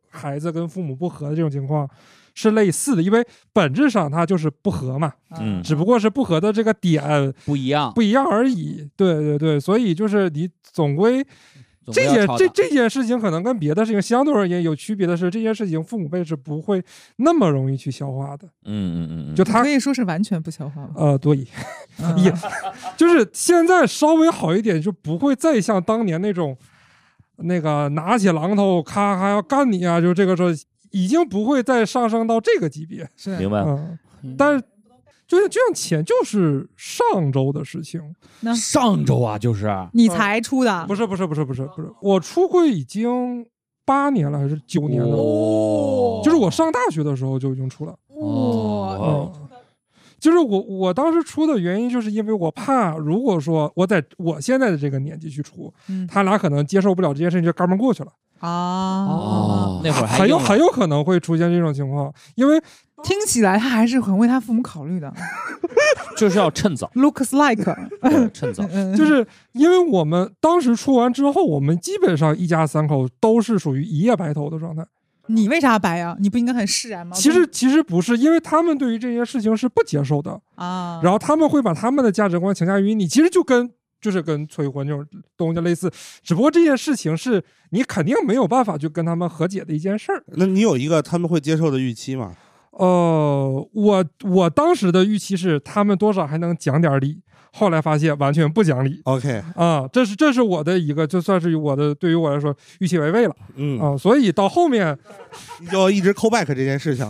孩子跟父母不和的这种情况是类似的，因为本质上它就是不和嘛，嗯只不过是不和的这个点不一样，不一样而已。对对对，所以就是你总归总这件这这件事情可能跟别的事情相对而言有区别的是，这件事情父母辈是不会那么容易去消化的。嗯嗯嗯嗯，就他可以说是完全不消化吧。呃，对，嗯 也就是现在稍微好一点，就不会再像当年那种那个拿起榔头咔咔要干你啊，就这个时候已经不会再上升到这个级别。是明白嗯但是就像就像钱，就是上周的事情，那上周啊，就是你才出的，不是不是不是不是不是，我出柜已经八年了还是九年了，哦。就是我上大学的时候就已经出了。哦。嗯，就是我我当时出的原因，就是因为我怕，如果说我在我现在的这个年纪去出，嗯他俩可能接受不了这件事情，就嘎嘣过去了，啊。哦，那会儿还很有很有可能会出现这种情况，因为听起来他还是很为他父母考虑的。就是要趁早，Looks like，趁早。嗯就是因为我们当时出完之后，我们基本上一家三口都是属于一夜白头的状态。你为啥白啊？你不应该很释然吗？其实其实不是，因为他们对于这些事情是不接受的，啊，然后他们会把他们的价值观强加于你，其实就跟就是跟催婚这种东西类似，只不过这件事情是你肯定没有办法去跟他们和解的一件事儿。那你有一个他们会接受的预期吗？呃，我我当时的预期是他们多少还能讲点理，后来发现完全不讲理 OK，啊，这是这是我的一个就算是我的对于我来说预期违背了嗯，啊，所以到后面 你就一直 call back 这件事情。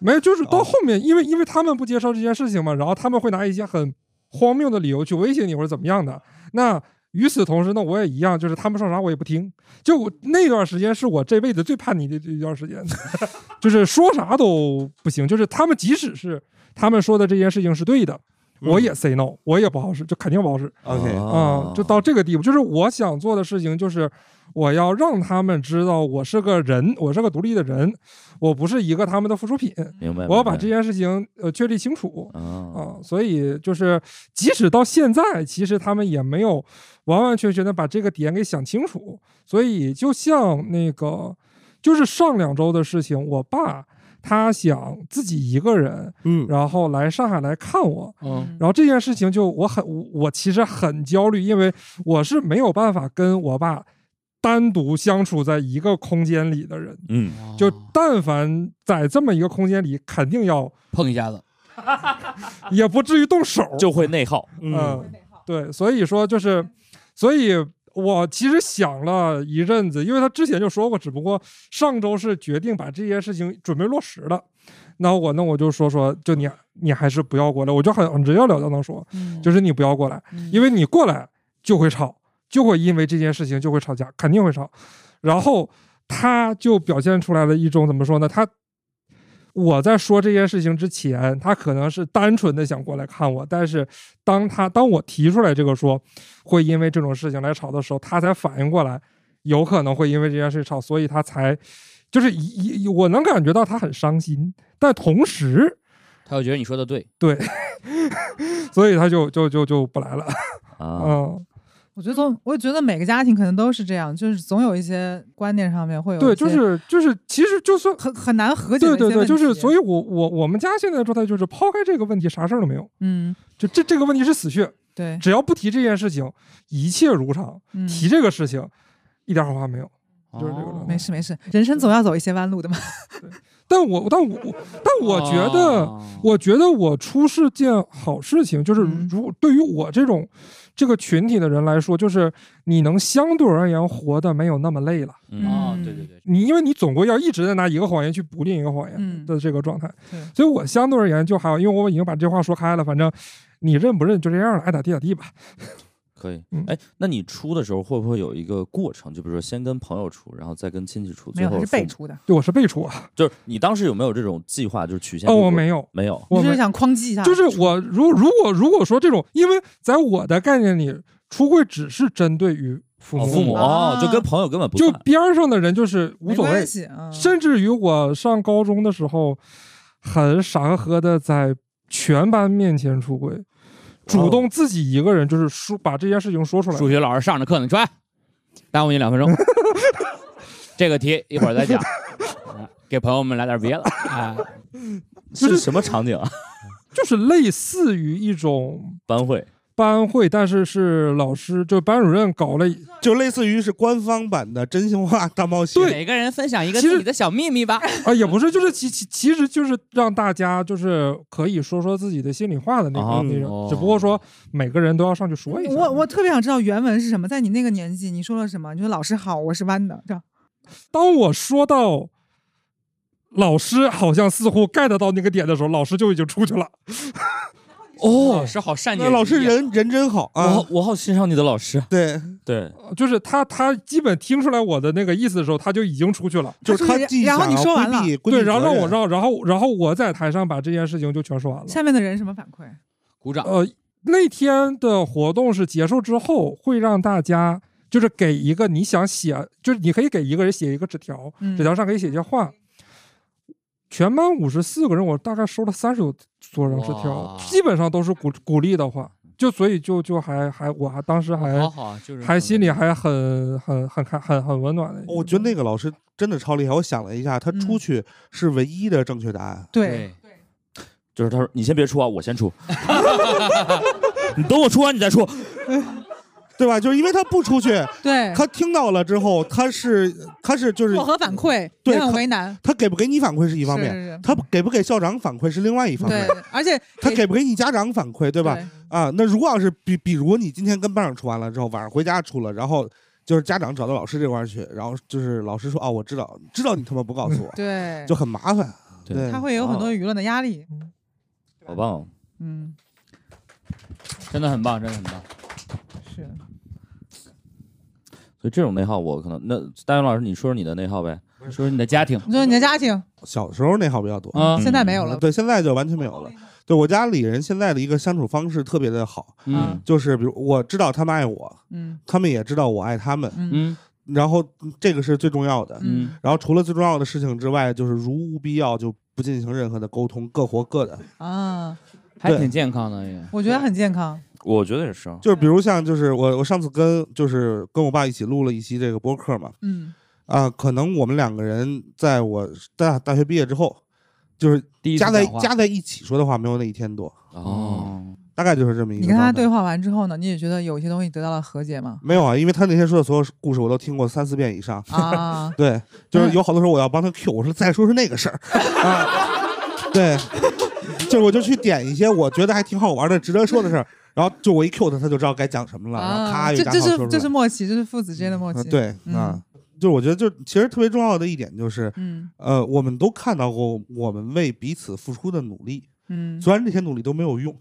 没有，就是到哦后面，因为因为他们不接受这件事情嘛，然后他们会拿一些很荒谬的理由去威胁你或者怎么样的。那与此同时呢，我也一样，就是他们说啥我也不听。就我那段时间是我这辈子最叛逆的一段时间，就是说啥都不行。就是他们即使是他们说的这件事情是对的，我也 say no，我也不好使，就肯定不好使。OK，啊、就到这个地步，就是我想做的事情，就是我要让他们知道我是个人，我是个独立的人，我不是一个他们的附属品，明白。我要把这件事情呃确立清楚啊，啊。所以就是，即使到现在，其实他们也没有完完全全的把这个点给想清楚。所以就像那个，就是上两周的事情，我爸他想自己一个人，嗯，然后来上海来看我，嗯然后这件事情就我很我我其实很焦虑，因为我是没有办法跟我爸单独相处在一个空间里的人，嗯，就但凡在这么一个空间里，肯定要碰一下子，也不至于动手，就会内耗。嗯嗯，对，所以说就是，所以我其实想了一阵子，因为他之前就说过，只不过上周是决定把这件事情准备落实了。那我那我就说说，就你你还是不要过来，我就很很直截了当的说，嗯。就是你不要过来，因为你过来就会吵，就会因为这件事情就会吵架，肯定会吵。然后他就表现出来了一种怎么说呢？他我在说这件事情之前，他可能是单纯的想过来看我，但是当他当我提出来这个说会因为这种事情来吵的时候，他才反应过来，有可能会因为这件事吵，所以他才就是一一我能感觉到他很伤心，但同时他又觉得你说的对，对，所以他就就就就不来了，啊，嗯。我觉得总，我觉得每个家庭可能都是这样，就是总有一些观念上面会有对，就是就是，其实就算很很难和解对对对，就是，所以我我我们家现在的状态就是抛开这个问题，啥事儿都没有，嗯，就这这个问题是死穴，对，只要不提这件事情，一切如常；嗯，提这个事情，一点好话没有。就是这个哦没事没事，人生总要走一些弯路的嘛。但我但我 但我觉得，哦我觉得我出是件好事情，就是嗯如对于我这种这个群体的人来说，就是你能相对而言活得没有那么累了。嗯哦，对对对，你因为你总归要一直在拿一个谎言去补另一个谎言嗯的这个状态，对所以我相对而言就还好，因为我已经把这话说开了，反正你认不认就这样了，爱咋地咋地吧。可以嗯。哎，那你出的时候会不会有一个过程？就比如说先跟朋友出，然后再跟亲戚出，没有，他是最后父母。被出的，对，我是被出啊，就是你当时有没有这种计划？就是曲线哦，我没有，没有。我没你就是想框击一下，就是我如如果如果说这种，因为在我的概念里，出柜只是针对于父母，哦，父母就跟朋友根本不就算边儿上的人就是无没所谓关，系啊，甚至于我上高中的时候，很傻呵呵的在全班面前出柜，主动自己一个人就是说把这件事情说出来。数学老师上着课呢，出来，耽误你两分钟。这个题一会儿再讲，啊 给朋友们来点别的。哎，是什么场景啊？就是类似于一种班会班会，但是是老师就班主任搞了，就类似于是官方版的真心话大冒险。每个人分享一个自己的小秘密吧。啊，也不是，就是其其其实就是让大家就是可以说说自己的心里话的那种，哦只不过说每个人都要上去说一下。我我特别想知道原文是什么，在你那个年纪，你说了什么？你说老师好，我是弯的，这样当我说到老师好像似乎 get 到那个点的时候，老师就已经出去了。哦老，师好善解那老师人人人真好啊我好，我好欣赏你的老师。对，对，就是他他基本听出来我的那个意思的时候，他就已经出去了。就是他既然后你想说完了规避，规对，避然后让任我让然后然后我在台上把这件事情就全说完了。下面的人什么反馈？鼓掌。呃，那天的活动是结束之后，会让大家就是给一个你想写，就是你可以给一个人写一个纸条，嗯纸条上可以写一些话。全班五十四个人，我大概收了三十多多张纸条哇，基本上都是鼓鼓励的话，就所以就就还还我还当时还好好啊，就是还心里还很很很开很很温暖的。我觉得那个老师真的超厉害。我想了一下，他嗯出去是唯一的正确答案。对，对，就是他说你先别出啊，我先出。你等我出完你再出。对吧？就是因为他不出去，对，他听到了之后，他是他是就是薄荷反馈对也很他为难，他给不给你反馈是一方面，是他给不给校长反馈是另外一方对面，，而且他给不给你家长反馈，对吧？？啊，那如果要是比比如你今天跟班长出完了之后，晚上回家出了，然后就是家长找到老师这块去，然后就是老师说哦，我知道，知道你他妈不告诉我，对，就很麻烦。对对他会有很多舆论的压力。好棒哦！嗯，真的很棒，真的很棒。是。所以这种内耗，我可能那大勇老师，你说说你的内耗呗？说说你的家庭你说你的家庭小时候内耗比较多，啊，现在没有了，对，现在就完全没有了。对我家里人现在的一个相处方式特别的好，嗯就是比如我知道他们爱我，嗯他们也知道我爱他们，嗯嗯然后嗯这个是最重要的。嗯然后除了最重要的事情之外，就是如无必要就不进行任何的沟通，各活各的。啊，还挺健康的也。我觉得很健康。我觉得也是啊。就是比如像就是我我上次跟就是跟我爸一起录了一期这个播客嘛，嗯啊、可能我们两个人在我大大学毕业之后，就是第一次加在讲话加在一起说的话没有那一天多，哦，哦，大概就是这么一个。你跟他对，话完之后呢，你也觉得有些东西得到了和解吗？没有啊，因为他那天说的所有故事我都听过三四遍以上。啊，对，就是有好多时候我要帮他 Q，我说再说说那个事儿 啊，对，就是我就去点一些我觉得还挺好玩的、值得说的事儿，然后就我一 Q 他，他就知道该讲什么了，然后啊，咔这这是就讲好说出来。这是默契，这是父子之间的默契。啊对嗯啊，就是我觉得就其实特别重要的一点就是，嗯呃，我们都看到过我们为彼此付出的努力，嗯，虽然这些努力都没有用。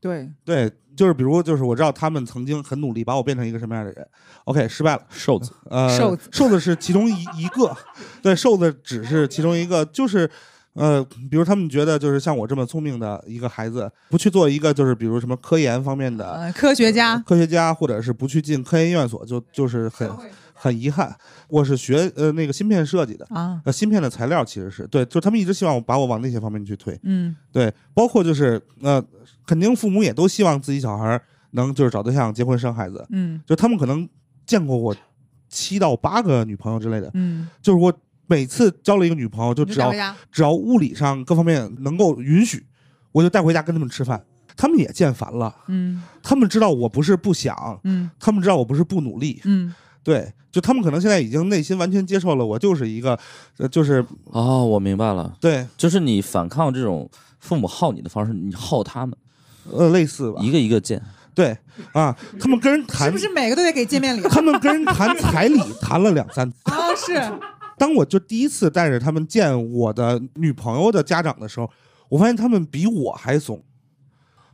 对，对，就是比如就是我知道他们曾经很努力把我变成一个什么样的人，OK 失败了，瘦子，呃，瘦子瘦子是其中一一个，对，瘦子只是其中一个，就是。呃，比如他们觉得就是像我这么聪明的一个孩子，不去做一个就是比如什么科研方面的呃，科学家，科学家，或者是不去进科研院所，就就是很很遗憾。我是学呃那个芯片设计的，啊，呃芯片的材料其实是对，就他们一直希望我把我往那些方面去推。嗯对，包括就是呃，肯定父母也都希望自己小孩能就是找对象、结婚、生孩子。嗯就他们可能见过我七到八个女朋友之类的，嗯，就是我每次交了一个女朋友，就只要只要物理上各方面能够允许，我就带回家跟他们吃饭。他们也见烦了，嗯。他们知道我不是不想，嗯。他们知道我不是不努力，嗯。对，就他们可能现在已经内心完全接受了我就是一个，呃，就是哦，我明白了，对，就是你反抗这种父母耗你的方式，你耗他们，呃，类似吧，一个一个见。对啊，他们跟人谈是不是每个都得给见面礼？他们跟人谈彩礼谈了两三次。啊，是，当我就第一次带着他们见我的女朋友的家长的时候，我发现他们比我还怂，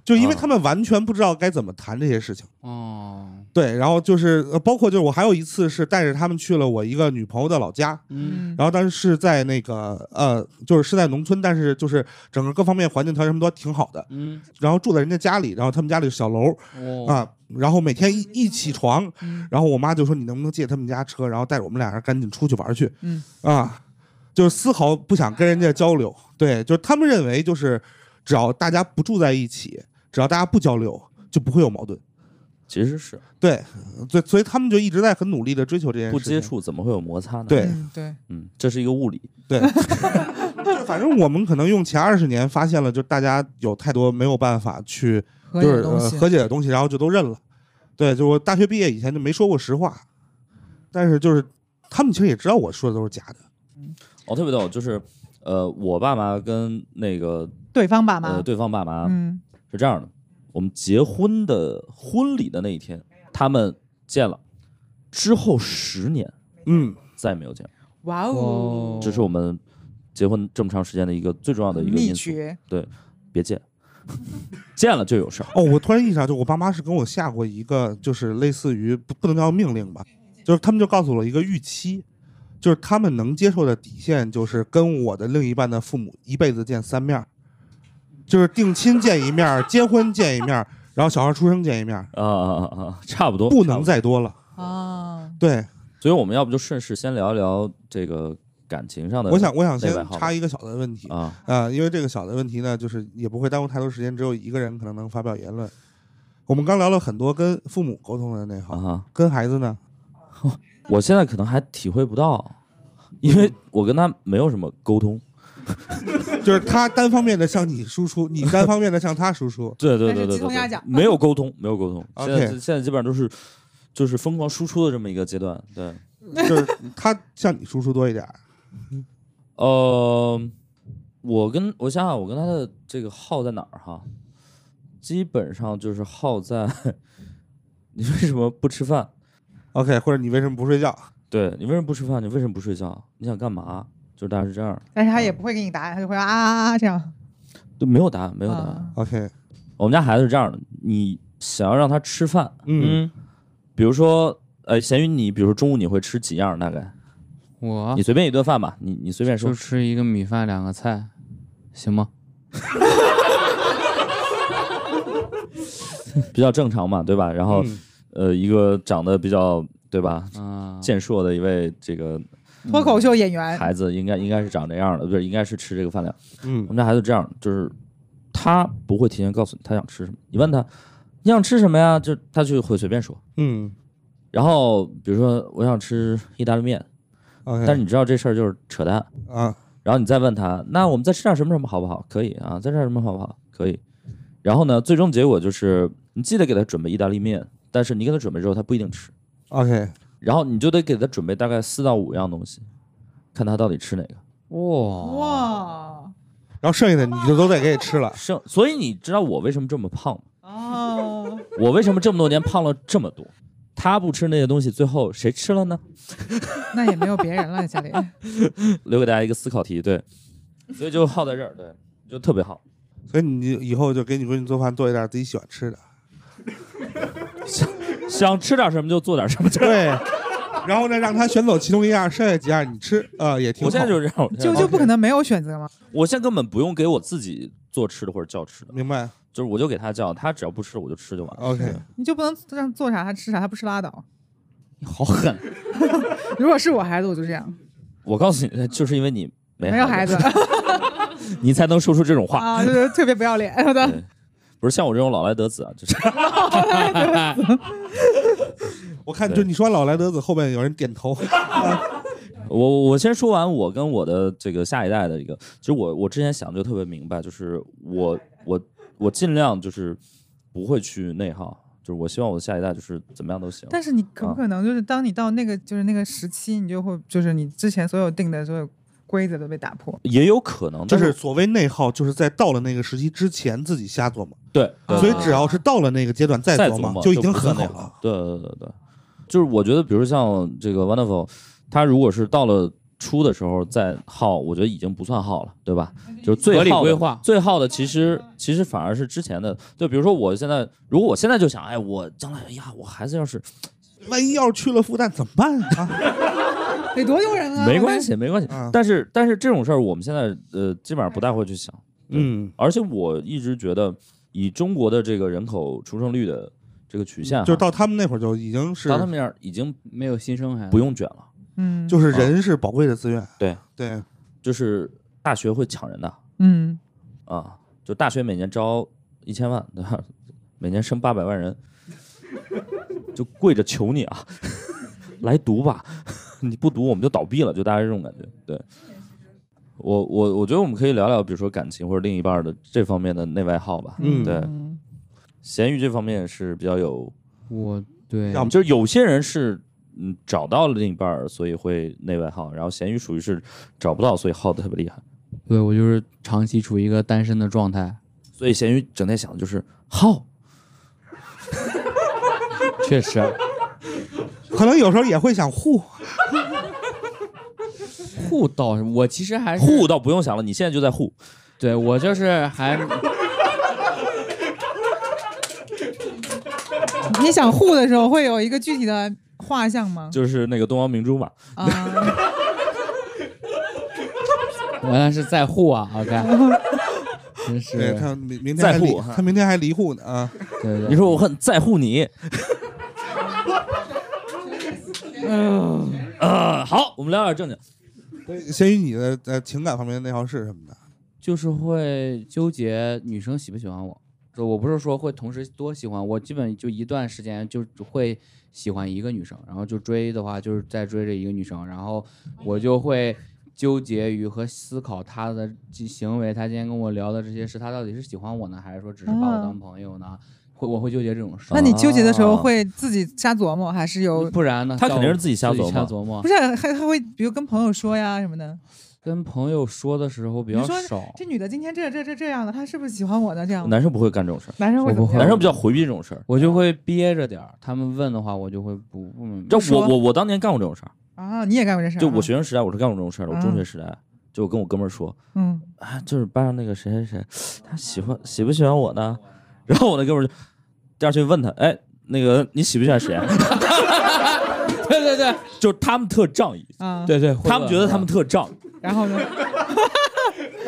就因为啊他们完全不知道该怎么谈这些事情。哦，对，然后就是呃，包括就是我还有一次是带着他们去了我一个女朋友的老家，嗯。然后当时是在那个呃，就是是在农村，但是就是整个各方面环境条件什么都挺好的，嗯。然后住在人家家里，然后他们家里是小楼，哦。啊，然后每天一一起床，嗯。然后我妈就说你能不能借他们家车，然后带着我们俩人赶紧出去玩去，嗯。啊，就是丝毫不想跟人家交流，对，就是他们认为就是只要大家不住在一起，只要大家不交流，就不会有矛盾，其实是。对，对，所以他们就一直在很努力的追求这件事，不接，触怎么会有摩擦呢？对。嗯对，嗯，这是一个物理。对，就反正我们可能用前二十年发现了，就大家有太多没有办法去就是和解的东西，然后就都认了。对，就我大学毕业以前就没说过实话，但是就是他们其实也知道我说的都是假的。哦，特别逗，就是呃，我爸妈跟那个对方爸妈呃，对方爸妈嗯，是这样的，我们结婚的婚礼的那一天，他们见了，之后十年嗯，再也没有见，哇哦，这是我们结婚这么长时间的一个最重要的一个秘因素。诀，别见，见了就有事儿。哦，我突然意识到，就我爸妈是跟我下过一个，就是类似于不不能叫命令吧，就是他们就告诉我一个预期，就是他们能接受的底线，就是跟我的另一半的父母一辈子见三面儿，就是定亲见一面儿，结婚见一面儿，然后小孩出生见一面儿，啊啊啊啊！差不多，不能。再多了。啊，对，所以我们要不就顺势先聊一聊这个感情上的。我想我想先插一个小的问题啊，啊、因为这个小的问题呢，就是也不会耽误太多时间，只有一个人可能能发表言论。我们刚聊了很多跟父母沟通的内耗，啊哈，跟孩子呢，我现在可能还体会不到，因为我跟他没有什么沟通。就是他单方面的向你输出，你单方面的向他输出。对对对对对没有沟通，没有沟通。现 OK 在现在基本上都是就是疯狂输出的这么一个阶段。对，就是他向你输出多一点儿。呃，我跟我想想，我跟他的这个耗在哪儿哈？基本上就是耗在 你为什么不吃饭？OK，或者你为什么不睡觉？对你为什么不吃饭？你为什么不睡觉？你想干嘛？就是大概是这样，但是他也不会给你答案，他就会啊啊啊这样，都没有答案，没有答案。啊 OK，我们家孩子是这样的，你想要让他吃饭，嗯，比如说，呃，咸鱼，你比如说中午你会吃几样？大概我你随便一顿饭吧，你你随便说就。吃一个米饭两个菜，行吗？比较正常嘛，对吧？然后、嗯呃，一个长得比较对吧啊，健硕的一位这个脱口秀演员，孩子，应该应该是长这样的，不是应该是吃这个饭量。嗯我嗯们家孩子这样，就是他不会提前告诉你他想吃什么，你问他你想吃什么呀，就他就会随便说。嗯然后比如说我想吃意大利面但是你知道这事儿就是扯淡。啊，然后你再问他，那我们再吃点什么什么好不好？可以啊，再吃点什么好不好？可以。然后呢，最终结果就是你记得给他准备意大利面，但是你给他准备之后，他不一定吃。OK，然后你就得给他准备大概四到五样东西，看他到底吃哪个。哇哇然后剩下的你就都得给吃了。剩，所以你知道我为什么这么胖吗？哦，我为什么这么多年胖了这么多？他不吃那些东西，最后谁吃了呢？那也没有别人了，家里 留给大家一个思考题，对，所以就耗在这儿，对，就特别好。所以你以后就给你闺女做饭，做一点自己喜欢吃的。想吃点什么就做点什么。对，然后呢，让她选走其中一样，剩下几样你吃，呃，也挺好。我现在就是这样，我现在就就不可能没有选择吗？我现在根本不用给我自己做吃的或者叫吃的，明白。就是我就给他叫，他只要不吃我就吃就完了。OK，你就不能让做啥他吃啥，他不吃拉倒。你好狠！如果是我孩子，我就这样，我告诉你，就是因为你没没有孩子 你才能说出这种话。啊，就是特别不要脸不是像我这种老来得子啊，就是 我看就你说老来得子，后面有人点头。我我先说完我跟我的这个下一代的一个，其实我我之前想的就特别明白，就是我我我尽量就是不会去内耗，就是我希望我的下一代就是怎么样都行。但是你可不可能就是当你到那个就是那个时期，你就会就是你之前所有定的所有规则都被打破。也有可能，但就是所谓内耗，就是在到了那个时期之前自己瞎琢磨，对，对所以只要是到了那个阶段再再琢磨，就已经很好了。对对对对，就是我觉得，比如像这个 Wonderful，他如果是到了初的时候再耗，我觉得已经不算耗了，对吧？就是最合理耗规划最耗的其实其实反而是之前的，就比如说我现在，如果我现在就想，哎，我将来，哎呀，我孩子要是万一要是去了复旦怎么办啊？得多丢人啊！没关系，没关系啊，但是但是这种事儿我们现在呃基本上不太会去想，嗯，而且我一直觉得以中国的这个人口出生率的这个曲线，就是到他们那会儿就已经是到他们那儿已经没有新生孩子，不用卷了。嗯，就是人是宝贵的资源。对对，就是大学会抢人的嗯，啊，就大学每年招一千万，对吧？每年生八百万人，就跪着求你啊，来读吧，你不读我们就倒闭了，就大概这种感觉。对，我我我觉得我们可以聊聊，比如说感情或者另一半的这方面的内外号吧。嗯对，咸鱼这方面是比较有，我对要么就是有些人是嗯找到了另一半儿，所以会内外耗，然后咸鱼属于是找不到，所以耗的特别厉害。对我就是长期处于一个单身的状态，所以咸鱼整天想的就是耗，确实。可能有时候也会想护，护倒是我其实还是护倒不用想了，你现在就在护。对我就是还你想护的时候会有一个具体的画像吗？就是那个东方明珠嘛，啊，原来是在护啊，OK，真是对他明明天在乎他明天还离户呢啊！对对，你说我很在乎你。嗯，啊，好，我们聊点正经。对，先于你的呃情感方面的内耗是什么的？就是会纠结女生喜不喜欢我。就我不是说会同时多喜欢，我基本就一段时间就会喜欢一个女生，然后就追的话就是在追着一个女生，然后我就会纠结于和思考她的行为，她今天跟我聊的这些事，她到底是喜欢我呢，还是说只是把我当朋友呢？会我会纠结这种事。那你纠结的时候啊会自己瞎琢磨，还是有？不然呢？他肯定是自己瞎琢磨瞎琢磨不。是还还会比如跟朋友说呀什么的？跟朋友说的时候比较少，这女的今天这这这这样的，她是不是喜欢我呢？这样男生不会干这种事儿，男生会我不会男生比较回避这种事儿。我就会憋着点儿。他们问的话，我就会不不明白这我我我当年干过这种事儿，啊，你也干过这事儿啊？就我学生时代我是干过这种事儿的。我啊中学时代就我跟我哥们儿说，嗯，啊，就是班上那个谁谁谁，他喜欢喜不喜欢我呢？然后我那哥们儿就第二天问他，哎，那个你喜不喜欢谁啊？对对对就是他们特仗义，啊，对对，他们觉得他们特仗义。然后呢？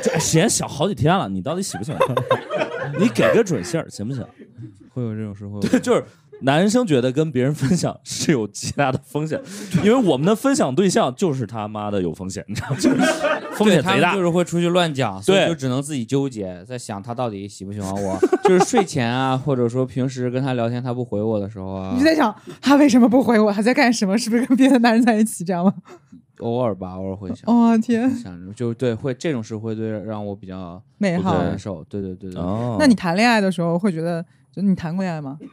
这时间小好几天了，你到底喜不喜欢他？你给个准信儿行不行？会有这种时候。对，就是男生觉得跟别人分享是有极大的风险，因为我们的分享对象就是他妈的有风险，你知道吗？就是风险贼大就。是会出去乱讲，所以对就只能自己纠结，在想他到底喜不喜欢我。就是睡前啊，或者说平时跟他聊天他不回我的时候啊你就，在想他为什么不回我？他在干什么？是不是跟别的男人在一起？这样吗？偶尔吧，偶尔会想。哦天，想着就对，会这种事会对让我比较内耗。难受。对对对对，哦，那你谈恋爱的时候会觉得，就你谈过恋爱吗？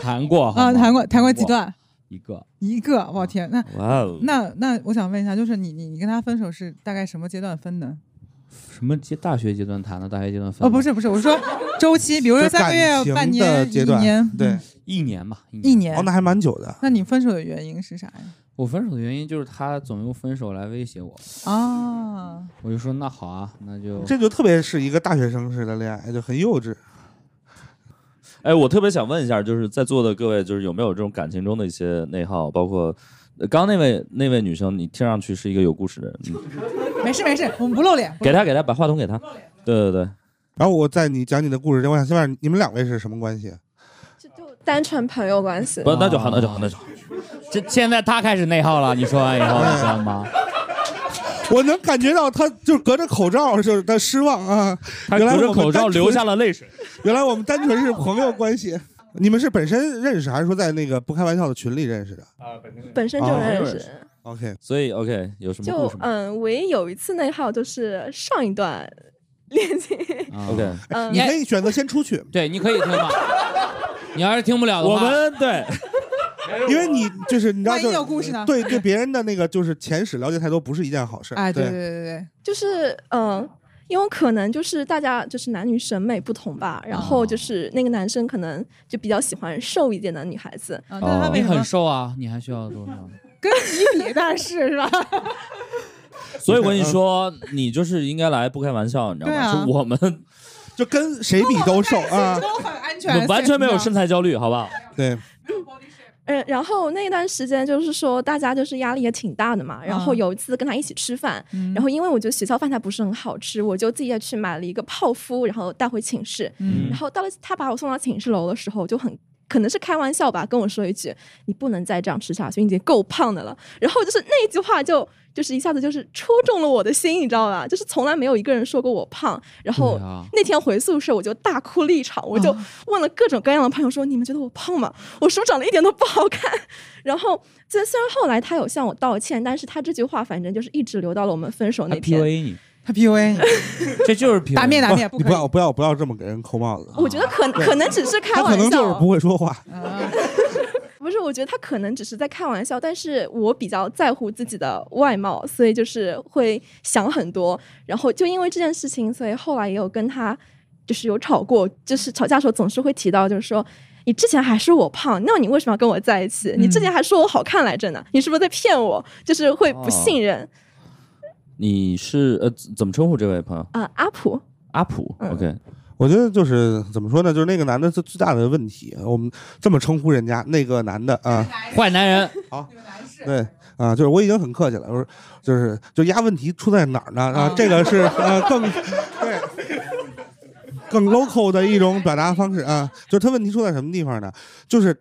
谈过啊，谈过，谈过几？段？一个一个。我天，那哇哦，那那我想问一下，就是你你你跟他分手是大概什么阶段分的？什么阶大学阶段谈的，大学阶段分哦，不是不是，我说周期，比如说三个月半年、阶段一年，对嗯，一年吧，一一年哦，。那还蛮久的。那你分手的原因是啥呀？我分手的原因就是他总用分手来威胁我，啊，我就说那好啊，那就这就特别是一个大学生式的恋爱，就很幼稚。哎，我特别想问一下，就是在座的各位，就是有没有这种感情中的一些内耗？包括呃刚刚那位那位女生，你听上去是一个有故事的人，嗯没事没事，我们不露脸。给他给他把话筒给他。对对对，然后我在你讲你的故事之前，我想先问你们两位是什么关系？就就单纯朋友关系。不，那就好，那就好，那就好。这现在他开始内耗了。你说完以后，你知道吗？我能感觉到他就是隔着口罩，就是他失望啊。她原来我们隔着口罩流下了泪水。原来我们单纯是朋友关系。你们是本身认识，还是说在那个不开玩笑的群里认识的啊本身就哦认识认识，？OK，所以 OK，有什么故就事吗嗯，唯一有一次内耗就是上一段恋情，啊？OK，嗯你，可以选择先出去，对，你可以听吗？你要是听不了的话我，们对因为你就是你知道，万一就有故事呢对对别人的那个就是前史了解太多，不是一件好事。哎，对对对对对就是嗯。因为可能就是大家就是男女审美不同吧，然后就是那个男生可能就比较喜欢瘦一点的女孩子，啊，那他哦你很为什么瘦啊，你还需要多少？跟你比？但是是吧？所以我跟你说，你就是应该来不开玩笑，你知道吗？对啊是我们就跟谁比都瘦啊。都很安全，完全没有身材。焦虑，好不好？对，嗯，然后那段时间就是说大家就是压力也挺大的嘛，然后嗯有一次跟他一起吃饭，嗯然后因为我觉得学校饭菜不是很好吃，我就自己去买了一个泡芙，然后带回寝室，嗯然后到了他把我送到寝室楼的时候，就很可能是开玩笑吧，跟我说一句：“你不能再这样吃下去，你已经够胖的了。”然后就是那一句话就就是一下子就是戳中了我的心，你知道吧？就是从来没有一个人说过我胖，然后那天回宿舍我就大哭了一场，我就啊问了各种各样的朋友说：“你们觉得我胖吗？我是不是长得一点都不好看？”然后虽虽然后来他有向我道歉，但是他这句话反正就是一直留到了我们分手那天。PUA 你，他 PUA 你，这就是 PUA。打面打面不你不要不要不要这么给人扣帽子。我觉得可可能只是开玩他可能就是笑，不会说话。啊 不是，我觉得他可能只是在开玩笑，但是我比较在乎自己的外貌，所以就是会想很多。然后就因为这件事情，所以后来也有跟他就是有吵过，就是吵架的时候总是会提到，就是说。你之前还说我胖，那你为什么要跟我在一起？你之前还说我好看来着呢，你是不是在骗我？就是会不信任你是呃怎怎么称呼这位朋友？啊、阿普，阿普嗯，OK，我觉得就是怎么说呢，就是那个男的最最大的问题，我们这么称呼人家那个男的啊，坏男人，好。对啊，就是我已经很客气了，我说就是就压问题出在哪儿呢？啊，这个是呃更对更 local 的一种表达方式啊，就是他问题出在什么地方呢？就是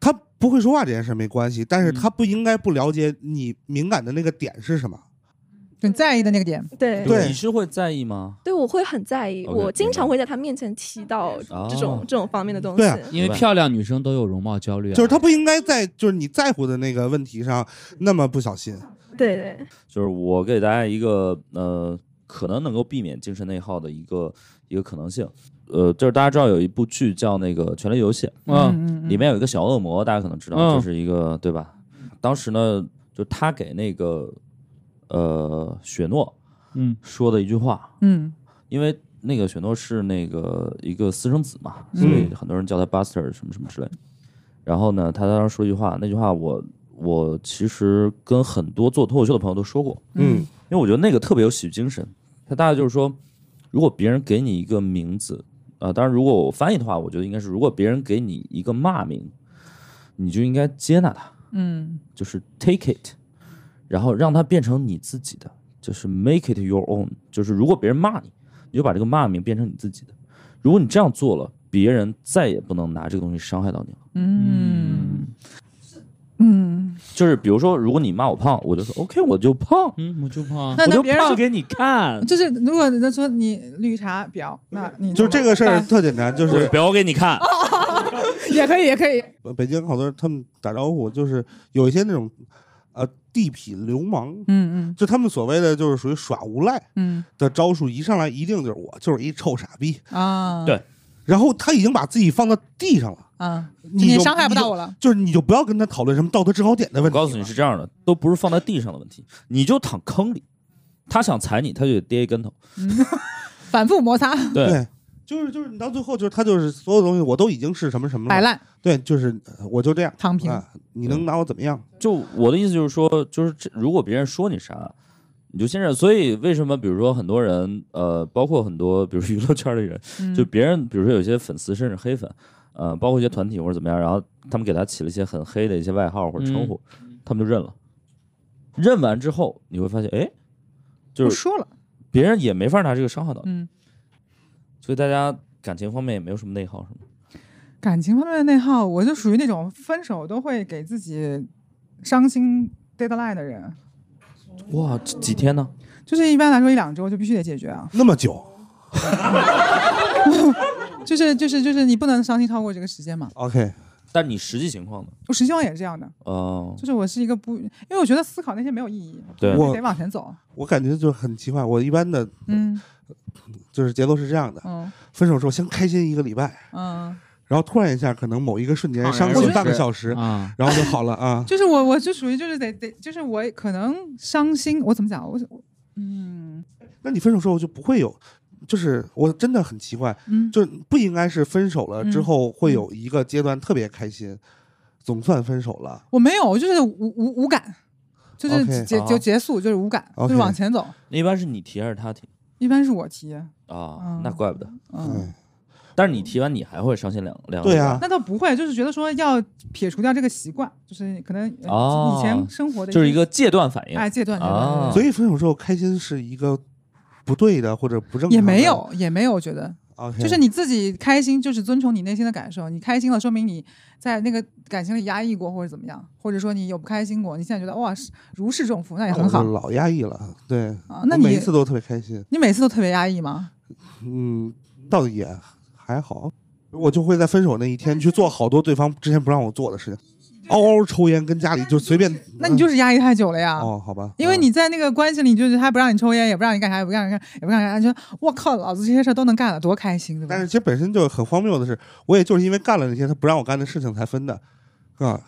他不会说话这件事没关系，但是他不应该不了解你敏感的那个点是什么。你在意的那个点，对对你是会在意吗？对，我会很在意我经常会在他面前提到这种、哦这种方面的东西。对啊因为漂亮女生都有容貌焦虑啊。就是她不应该在就是你在乎的那个问题上那么不小心。对对就是我给大家一个呃，可能能够避免精神内耗的一个一个可能性。呃，就是大家知道有一部剧叫那个《权力游戏》，嗯，嗯里面有一个小恶魔，大家可能知道，嗯就是一个对吧？当时呢，就他给那个呃雪诺嗯说的一句话，嗯因为那个雪诺是那个一个私生子嘛，嗯所以很多人叫他 Buster 什么什么之类。然后呢，他当时说一句话，那句话我我其实跟很多做脱口秀的朋友都说过，嗯因为我觉得那个特别有喜剧精神。他大概就是说，如果别人给你一个名字，啊、当然如果我翻译的话，我觉得应该是，如果别人给你一个骂名，你就应该接纳他，嗯就是 take it，然后让它变成你自己的，就是 make it your own。就是如果别人骂你，你就把这个骂名变成你自己的。如果你这样做了，别人再也不能拿这个东西伤害到你了。嗯嗯，就是比如说，如果你骂我胖，我就说 OK，我就胖，嗯，我就胖。我就那那别人说胖给你看，就是如果人家说你绿茶婊，那你就是这个事儿特简单，就是表给你看。也可以也可以，北京好多人他们打招呼，就是有一些那种呃地痞流氓，嗯嗯。就他们所谓的就是属于耍无赖嗯。的招数，一上来一定就是我就是一臭傻逼，啊，对。然后他已经把自己放到地上了，啊，你就你伤害不到我了，就是你就不要跟他讨论什么道德制高点的问题。我告诉你是这样的，都不是放在地上的问题，你就躺坑里，他想踩你，他就得跌一跟头。反复摩擦。对，对，就是就是你到最后就是他就是所有东西我都已经是什么什么了，摆烂对，就是呃我就这样躺平，啊，你能拿我怎么样？就我的意思就是说，就是这如果别人说你啥，你就先认。所以为什么比如说很多人，呃，包括很多比如娱乐圈的人，嗯就别人比如说有些粉丝甚至黑粉，呃，包括一些团体或者怎么样，然后他们给他起了一些很黑的一些外号或者称呼，他们就认了。认完之后，你会发现，哎，就是说了，别人也没法拿这个伤害到你，嗯，所以大家感情方面也没有什么内耗，是吗？感情方面的内耗，我就属于那种分手都会给自己伤心 deadline 的人，哇，这几天呢？就是一般来说一两周就必须得解决啊，那么久 就是就是就是你不能伤心超过这个时间嘛。，OK，但你实际情况呢？我实际情况也是这样的，哦、就是我是一个不，因为我觉得思考那些没有意义，对我得往前走。我感觉就是很奇怪，我一般的嗯就是节奏是这样的，嗯。分手之后先开心一个礼拜，嗯，然后突然一下可能某一个瞬间伤心半个小时，啊，然后就好了啊。就是我我就属于就是得得就是我可能伤心，我怎么讲？我我嗯。那你分手之后就不会有，就是我真的很奇怪，嗯，就不应该是分手了之嗯后会有一个阶段特别开心，总算分手了。我没有，我就是无无无感，就是结啊就结束，就是无感，就往前走。那一般是你提还是他提一般是我提，啊？嗯那怪不得。嗯，嗯，但是你提完你还会伤心两两对啊那倒不会，就是觉得说要撇除掉这个习惯，就是可能以前生活的些就是一个戒断反应。哎戒断所以分手之后开心是一个不对的或者不正常的也没有也没有觉得就是你自己开心，就是遵从你内心的感受。你开心了，说明你在那个感情里压抑过，或者怎么样，或者说你有不开心过，你现在觉得哇是如释重负，那也很好。老压抑了，对，啊那你每次都特别开心，你每次都特别压抑吗？嗯，倒也还好，我就会在分手那一天去做好多对方之前不让我做的事情，嗷嗷抽烟，跟家里就随便。那你就是压抑太久了呀。哦，好吧，因为嗯你在那个关系里，就是他不让你抽烟，也不让你干啥，也不让你干，也不让你干啥，就我靠，老子这些事儿都能干了，多开心，对吧但？是其实本身就很荒谬的是，我也就是因为干了那些他不让我干的事情才分的，啊，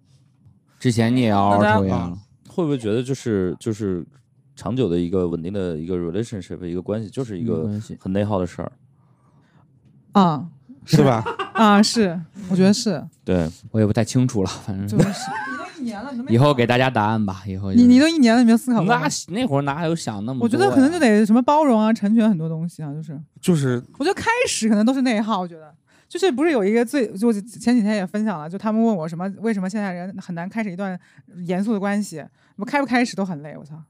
之前你也嗷嗷抽烟了，会不会觉得就是就是长久的一个稳定的一个 relationship 一个关系，就是一个很内耗的事儿？啊是吧？啊，是，我觉得是，对，我也不太清楚了，反正就是。你都一年了，你都没以后给大家答案吧。以后你你都一年了，你没有思考过那那会儿哪有想那么多呀？我觉得可能就得什么包容啊，成全很多东西啊，就是就是我觉得开始可能都是内耗，我觉得就是不是有一个最，就前几天也分享了，就他们问我什么为什么现在人很难开始一段严肃的关系，我开不开始都很累，我操。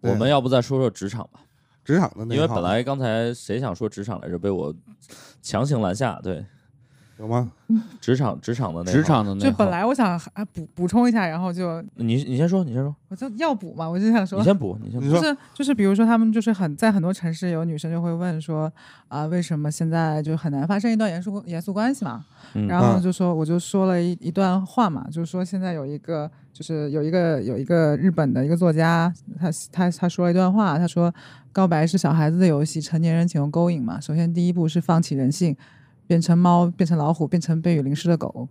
我们要不再说说职场吧？职场的那因为本来刚才谁想说职场来着，被我强行拦下。对，有吗？职场职场的内耗职场的那就本来我想还补补充一下，然后就你你先说，你先说，我就要补嘛，我就想说你，先补，你先补。就是就是比如说他们就是很在很多城市有女生就会问说啊、为什么现在就很难发生一段严肃严肃关系嘛？嗯然后嗯就说我就说了一一段话嘛，就是说现在有一个就是有一个有一个日本的一个作家，他他他说了一段话，他说告白是小孩子的游戏，成年人请用勾引嘛。首先第一步是放弃人性，变成猫，变成老虎，变成被雨淋湿的狗。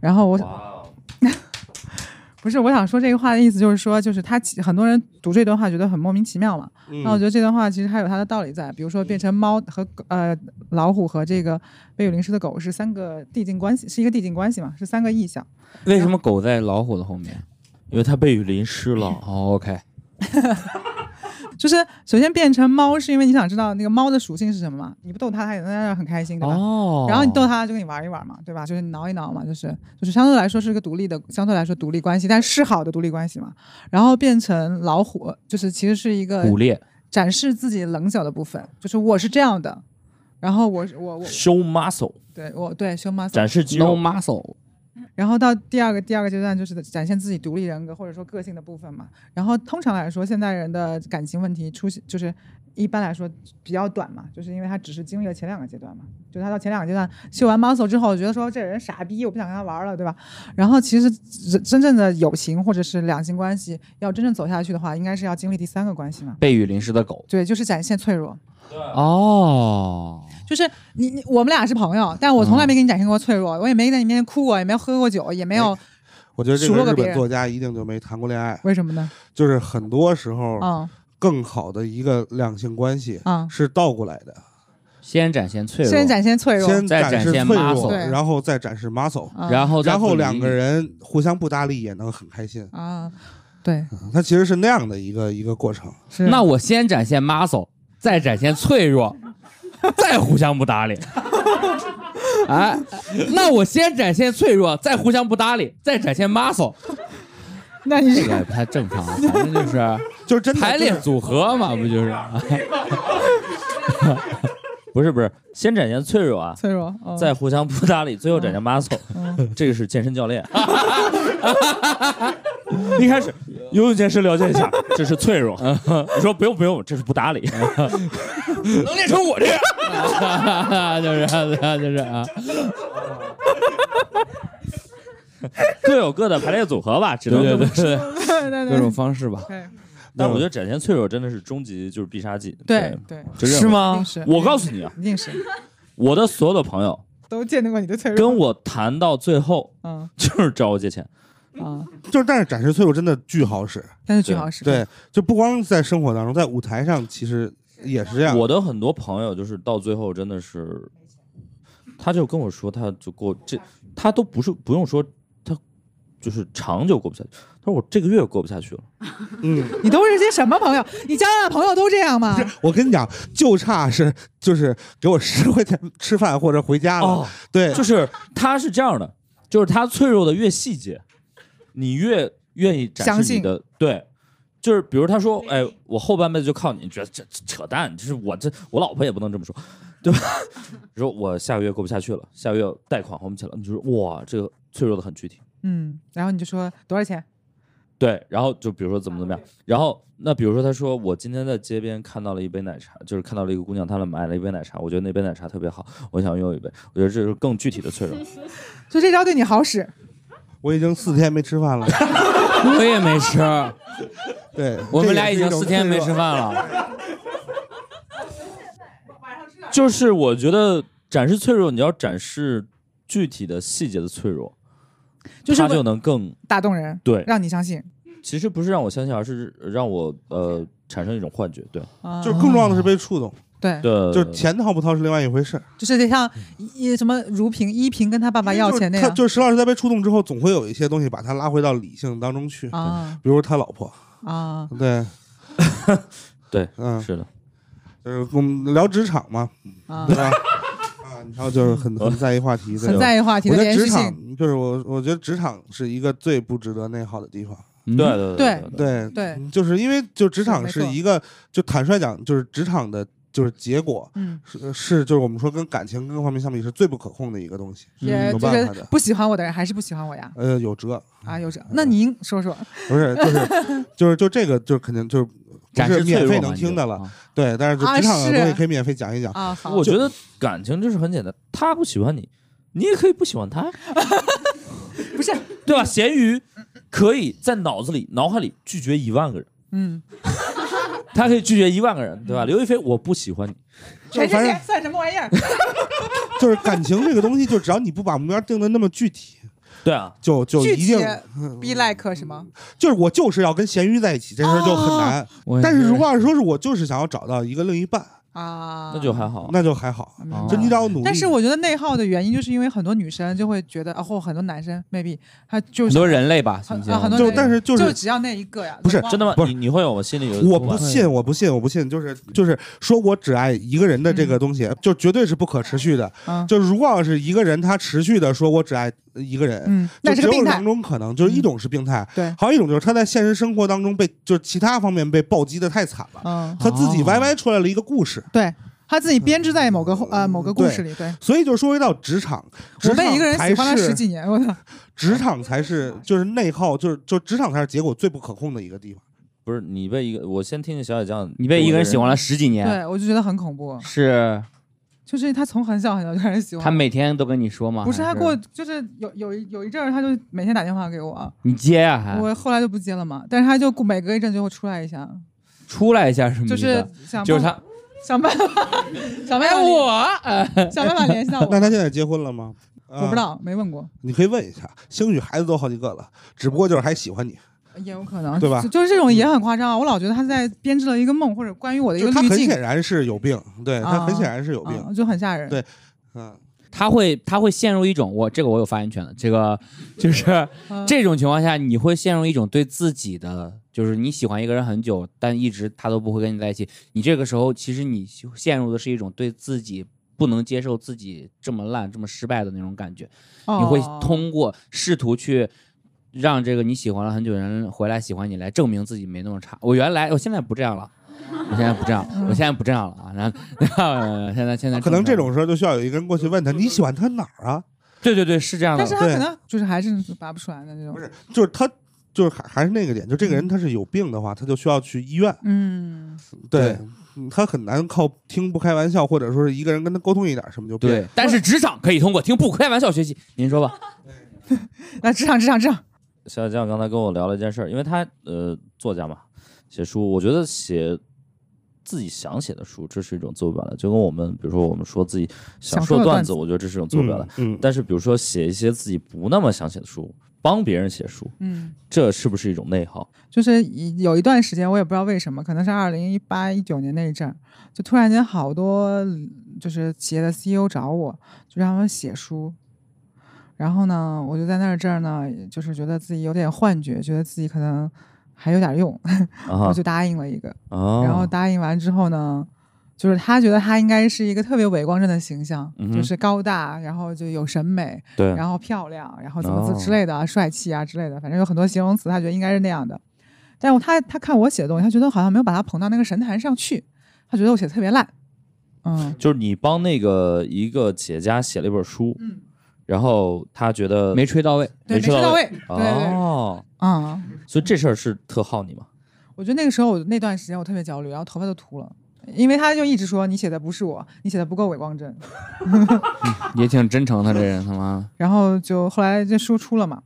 然后我 不是我想说这个话的意思就是说，就是他其很多人读这段话觉得很莫名其妙嘛。那我嗯觉得这段话其实还有它的道理在，比如说变成猫和狗呃老虎和这个被雨淋湿的狗是三个递进关系，是一个递进关系嘛，是三个意象。为什么狗在老虎的后面？因为它被雨淋湿了。哦，OK，就是首先变成猫，是因为你想知道那个猫的属性是什么嘛？你不逗它，它也在那很开心，对吧？哦，然后你逗它就跟你玩一玩嘛，对吧？就是你挠一挠嘛，就是就是相对来说是个独立的，相对来说独立关系，但是好的独立关系嘛。然后变成老虎，就是其实是一个捕猎，展示自己棱角的部分，就是我是这样的，然后我我我 Show muscle，对我对胸 muscle 展示肌 no 肉。muscle，然后到第二个第二个阶段就是展现自己独立人格或者说个性的部分嘛。然后通常来说，现代人的感情问题出现就是一般来说比较短嘛，就是因为他只是经历了前两个阶段嘛，就是他到前两个阶段秀完 muscle 之后，觉得说这人傻逼，我不想跟他玩了，对吧？然后其实真真正的友情或者是两性关系要真正走下去的话，应该是要经历第三个关系嘛。被雨淋湿的狗。对，就是展现脆弱，哦，就是你你我们俩是朋友，但我从来没给你展现过脆弱，我也没在你面前哭过，也没有喝过酒，也没有、我觉得这个日本作家一定就没谈过恋爱，为什么呢？就是很多时候嗯更好的一个两性关系嗯，是倒过来的，先展现脆弱，先展现脆弱，先再展现示脆弱，然后再展示 muscle，嗯。然后然后两个人互相不搭理也能很开心，啊，对，它其实是那样的一个一个过程。是。那我先展现 muscle，再展现脆弱，再互相不搭理。哎，那我先展现脆弱，再互相不搭理，再展现 muscle，那你这个也不太正常，反正就是 就是真的排列组合嘛，不就是？不是不是，先展现脆弱啊，脆弱，嗯再互相不搭理，最后展现 muscle，嗯这个是健身教练。一开始游泳健身了解一下，这是脆弱。你说不用不用，这是不搭理。能练成我这样？就是就是啊，各有各的排列组合吧，只能这么说。对对对，对对各种方式吧。但我觉得展现脆弱真的是终极，就是必杀技。对对，是？吗我告诉你啊，一定是我的所有的朋友都见证过你的脆弱，跟我谈到最后，嗯就是找我借钱。啊，就是，但是展示脆弱真的巨好使。但是巨好使，对，就不光在生活当中，在舞台上其实也是这样。我的很多朋友就是到最后真的是，他就跟我说，他就过这，他都不是不用说，他就是长久过不下去。他说我这个月过不下去了。嗯，你都是些什么朋友？你交的朋友都这样吗？我跟你讲，就差是就是给我十块钱吃饭或者回家了。哦，对，就是他是这样的，就是他脆弱的越细节，你越愿意展示你的对。就是比如他说，哎，我后半辈子就靠你，你觉得这这扯淡，就是我这我老婆也不能这么说。对吧？你说我下个月过不下去了，下个月贷款还不起了，你就说哇，这个脆弱的很具体。嗯，然后你就说多少钱？对，然后就比如说怎么怎么样，然后那比如说他说我今天在街边看到了一杯奶茶，就是看到了一个姑娘，她买了一杯奶茶，我觉得那杯奶茶特别好，我想拥有一杯，我觉得这是更具体的脆 弱。所以这招对你好使。我已经四天没吃饭了，我也没吃，对我们俩已经四天没吃饭了。就是我觉得展示脆弱，你要展示具体的细节的脆弱，它就是为就能更打动人，对。让你相信。其实不是让我相信，而是让我呃产生一种幻觉。对，就是更重要的是被触动，对，对，就是钱掏不掏是另外一回事。就是得像一什么如萍依萍跟他爸爸要钱那样。他就是石老师在被触动之后，总会有一些东西把他拉回到理性当中去，啊。比如他老婆，啊，对，对，嗯，是的，就是我们聊职场嘛，啊。对吧？啊，然后就是很 很在意话题，对很在意话题我觉得职。场就是我，我觉得职场是一个最不值得内耗的地方。嗯对对对对对，就是因为就职场是一个，就坦率讲，就是职场的，就是结果嗯，是是就是我们说跟感情各方面相比是最不可控的一个东西，也就有办法的。是不喜欢我的人还是不喜欢我呀？呃，有辙，啊，有辙，那您说说，不是，就是就是就这个，就是肯定就是不展示脆是免费能听的了，啊对，但是就场的是东西可以免费讲一讲。啊，好，我觉得感情就是很简单，他不喜欢你，你也可以不喜欢他，不是，对吧？咸鱼可以在脑子里、脑海里拒绝一万个人，嗯，他可以拒绝一万个人，对吧？刘亦菲，我不喜欢你，谁反正谁谁算什么玩意儿？就是感情这个东西，就只要你不把目标定的那么具体，对啊，就就具体一定 be like 什么？就是我就是要跟咸鱼在一起，这事儿就很难。我也但是如果要是说是我就是想要找到一个另一半，啊，那就还好。那就还好，就你只要努力。但是我觉得内耗的原因，就是因为很多女生就会觉得，啊，或很多男生 maybe 他就是很多人类吧，很行不行？就啊很多就但是就是就只要那一个呀，不是真的吗？不是你你会有我心里有我不信，我不信，我不信，就是就是说我只爱一个人的这个东西，就绝对是不可持续的。嗯就如果要是一个人他持续的说我只爱一个人，嗯，就那是个病态只有两，种可能，就是一种是病态，对，还有一种就是他在现实生活当中被就是其他方面被暴击的太惨了，嗯，他自己哦歪歪出来了一个故事。对他自己编织在某个呃某个故事里，对。所以就说回到职场，职我被一个人喜欢了十几年，我操！职场才是就是内耗，就是就职场才是结果最不可控的一个地方。不是你被一个，我先听听小姐讲，你被一个人喜欢了十几年，对，我就觉得很恐怖。是就是他从很小很小就开始喜欢我，他每天都跟你说吗？不是他给我，就是有有一有一阵儿，他就每天打电话给我，你接呀，还我后来就不接了嘛。但是他就每隔一阵就会出来一下，出来一下什么意思？就是想就是办他，想办法想办哎法联我哎想办法 联系到我。那他现在结婚了吗？啊，我不知道，没问过，你可以问一下。兴许孩子都好几个了，只不过就是还喜欢你，也有可能，对吧就就是这种也很夸张啊！我老觉得他在编织了一个梦，或者关于我的一个滤镜，很显然是有病，对他很啊显然是有病。啊就很吓人。对嗯，他会他会陷入一种我这个我有发言权的，这个就是 嗯这种情况下，你会陷入一种对自己的，就是你喜欢一个人很久，但一直他都不会跟你在一起，你这个时候其实你陷入的是一种对自己不能接受自己这么烂、这么失败的那种感觉，哦你会通过试图去。让这个你喜欢了很久的人回来喜欢你，来证明自己没那么差。我原来，我现在不这样了，我现在不这样，我现在不这样了啊。然后，然后现在现在可能这种时候就需要有一个人过去问他，你喜欢他哪儿啊？对对对是这样的但是。他对可能就是还是拔不出来的那种。不是，就是他，就是还还是那个点，就这个人他是有病的话，他就需要去医院。嗯，对，嗯他很难靠听不开玩笑，或者说是一个人跟他沟通一点什么就对。，但是职场可以通过听不开玩笑学习。您说吧，那职场职场职场，小酱刚才跟我聊了一件事儿，因为他呃作家嘛，写书，我觉得写自己想写的书，这是一种自我表达，就跟我们比如说我们说自己想想说段子段子，我觉得这是一种自我表达。嗯，嗯但是比如说写一些自己不那么想写的书，帮别人写书，嗯，这是不是一种内耗？就是一有一段时间，我也不知道为什么，可能是二零一八一九年那一阵儿，就突然间好多就是企业的 CEO 找我，就让他们写书。然后呢，我就在那儿这儿呢，就是觉得自己有点幻觉，觉得自己可能还有点用，啊我就答应了一个。啊，然后答应完之后呢，就是他觉得他应该是一个特别伟光正的形象，嗯就是高大，然后就有审美，对，然后漂亮，然后怎么哦之之类的啊，帅气啊之类的，反正有很多形容词，他觉得应该是那样的。但是他他看我写的东西，他觉得好像没有把他捧到那个神坛上去，他觉得我写的特别烂。嗯就是你帮那个一个企业家写了一本书，嗯，然后他觉得没吹到位，对，没吹到位，哦，啊、所以这事儿是特耗你吗？我觉得那个时候我那段时间我特别焦虑，然后头发都秃了，因为他就一直说你写的不是我，你写的不够伪光正，也挺真诚，他这人他妈 然后就后来就输出了嘛，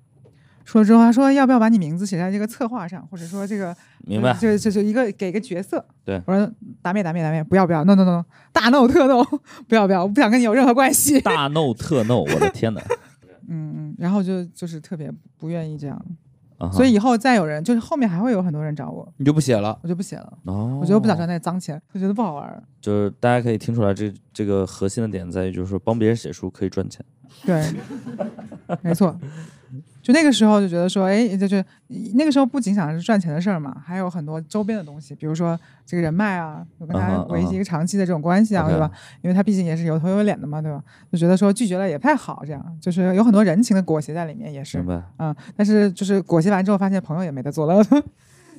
出了之后他说要不要把你名字写在这个策划上，或者说这个明白？就就就一个给个角色。对我说打灭打灭打灭，不要不要，no no no，大 no 特 no，不要不要，我不想跟你有任何关系。大 no 特 no，我的天哪！嗯嗯，然后就就是特别不愿意这样，所以以后再有人，就是后面还会有很多人找我，你就不写了。我就不写了，哦，我觉得不想赚那脏钱，我觉得不好玩儿。就是大家可以听出来这，这个核心的点在于，就是说帮别人写书可以赚钱。对，没错。就那个时候就觉得说，哎，就是那个时候不仅想着是赚钱的事儿嘛，还有很多周边的东西，比如说这个人脉啊，有跟他维系一个长期的这种关系啊对吧？因为他毕竟也是有头有脸的嘛，对吧？就觉得说拒绝了也不太好，这样就是有很多人情的裹挟在里面，也是明，白？嗯。但是就是裹挟完之后，发现朋友也没得做了，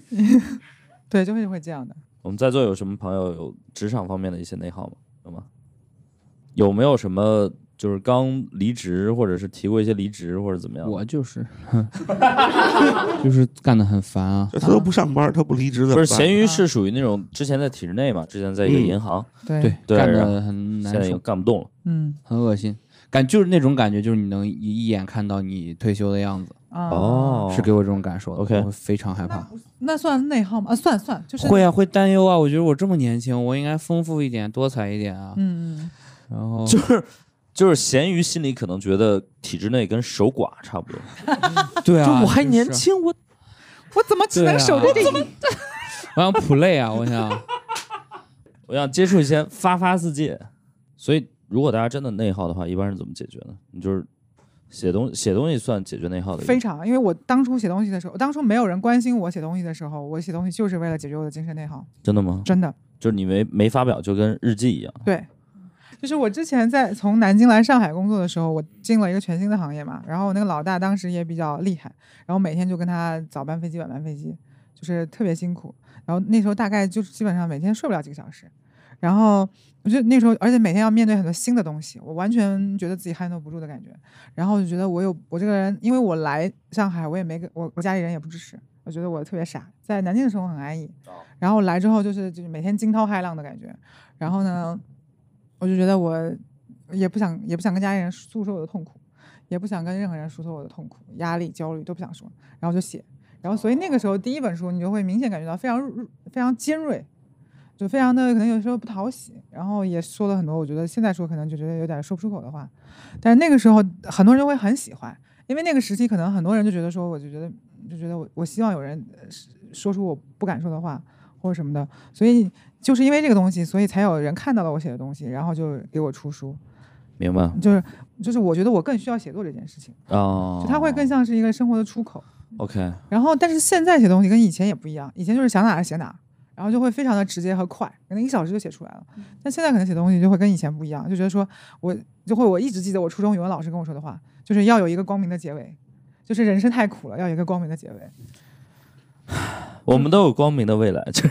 对，就会会这样的。我们在座有什么朋友有职场方面的一些内耗吗？有吗？有没有什么就是刚离职，或者是提过一些离职，或者怎么样？我就是，就是干得很烦啊。他都不上班，他不离职的？不是咸鱼是属于那种之前在体制内嘛，之前在一个嗯银行，对对，对干然后得很难现在已经受，干不动了。嗯很恶心。感就是那种感觉，就是你能一一眼看到你退休的样子，啊，哦，是给我这种感受的。OK 我非常害怕。那算内耗吗？啊，算算，就是会啊，会担忧啊。我觉得我这么年轻，我应该丰富一点、多彩一点啊。嗯嗯。然后就是就是咸鱼心里可能觉得体制内跟守寡差不多，对啊，就我还年，轻，我 我怎么只能守着这一？我想 play 啊，我想。我想接触一些发发自界。所以如果大家真的内耗的话，一般是怎么解决呢？你就是写东写东西算解决内耗的非常，因为我当初写东西的时候，当初没有人关心我写东西的时候，我写东西就是为了解决我的精神内耗，真的吗？真的。就是你没没发表，就跟日记一样。对，就是我之前在从南京来上海工作的时候，我进了一个全新的行业嘛，然后我那个老大当时也比较厉害，然后每天就跟他早班飞机、晚班飞机，就是特别辛苦。然后那时候大概就是基本上每天睡不了几个小时，然后我就那时候，而且每天要面对很多新的东西，我完全觉得自己 handle 不住的感觉。然后我就觉得我有我这个人，因为我来上海，我也没跟我我家里人也不支持，我觉得我特别傻。在南京的时候很安逸，然后来之后就是就是每天惊涛骇浪的感觉。然后呢，我就觉得我也不想也不想跟家里人诉说我的痛苦，也不想跟任何人诉说我的痛苦、压力、焦虑都不想说，然后就写。然后所以那个时候第一本书，你就会明显感觉到非常非常尖锐，就非常的可能有时候不讨喜，然后也说了很多我觉得现在说可能就觉得有点说不出口的话，但是那个时候很多人会很喜欢，因为那个时期可能很多人就觉得说，我就觉得就觉得我我希望有人说出我不敢说的话或者什么的，所以就是因为这个东西，所以才有人看到了我写的东西，然后就给我出书，明白就是就是我觉得我更需要写作这件事情，哦就，它会更像是一个生活的出口。OK，然后，但是现在写东西跟以前也不一样，以前就是想哪儿写哪儿，然后就会非常的直接和快，可能一小时就写出来了。但现在可能写东西就会跟以前不一样，就觉得说我就会我一直记得我初中语文老师跟我说的话，就是要有一个光明的结尾，就是人生太苦了，要有一个光明的结尾。我们都有光明的未来。就是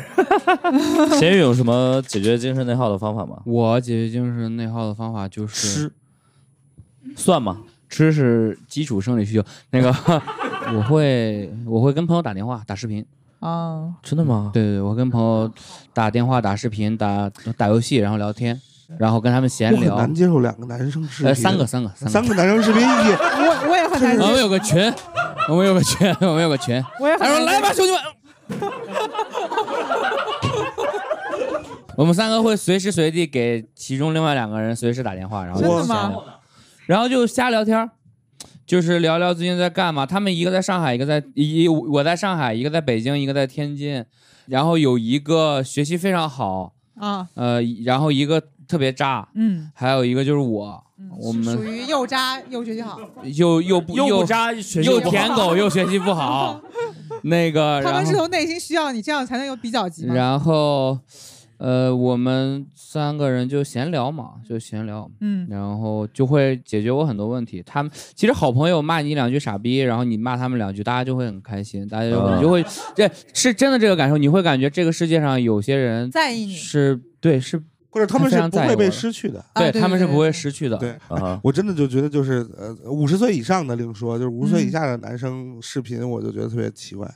咸鱼有什么解决精神内耗的方法吗？我解决精神内耗的方法就是吃算吗？吃是基础生理需求。那个我会我会跟朋友打电话打视频，啊，真的吗？对对对，我跟朋友打电话打视频打打游戏，然后聊天，然后跟他们闲聊。我很难接受两个男生视频，呃，三个三个三三个男生视频也我我也很难我们接，有个群，我们有个群，我们有个群。我也很他说：“难来吧，兄弟们。” 我们三个会随时随地给其中另外两个人随时打电话，然后就？然后就瞎聊天儿，就是聊聊最近在干嘛。他们一个在上海，一个在一我在上海，一个在北京，一个在天津。然后有一个学习非常好，啊，呃，然后一个特别渣，嗯，还有一个就是我，我们属于又渣又学习好，又又不又又渣，学习又舔狗又学习不好，那个他们是从内心需要你，这样才能有比较级。然后呃我们三个人就闲聊嘛，就闲聊，嗯，然后就会解决我很多问题。他们其实好朋友骂你两句傻逼，然后你骂他们两句，大家就会很开心，大家就、会这是真的这个感受，你会感觉这个世界上有些人在意你，是对是或者他们是不会被失去的。啊对对他们是不会失去的。对啊，我真的就觉得就是呃，五十岁以上的另说，就是五十岁以嗯下的男生视频，我就觉得特别奇怪。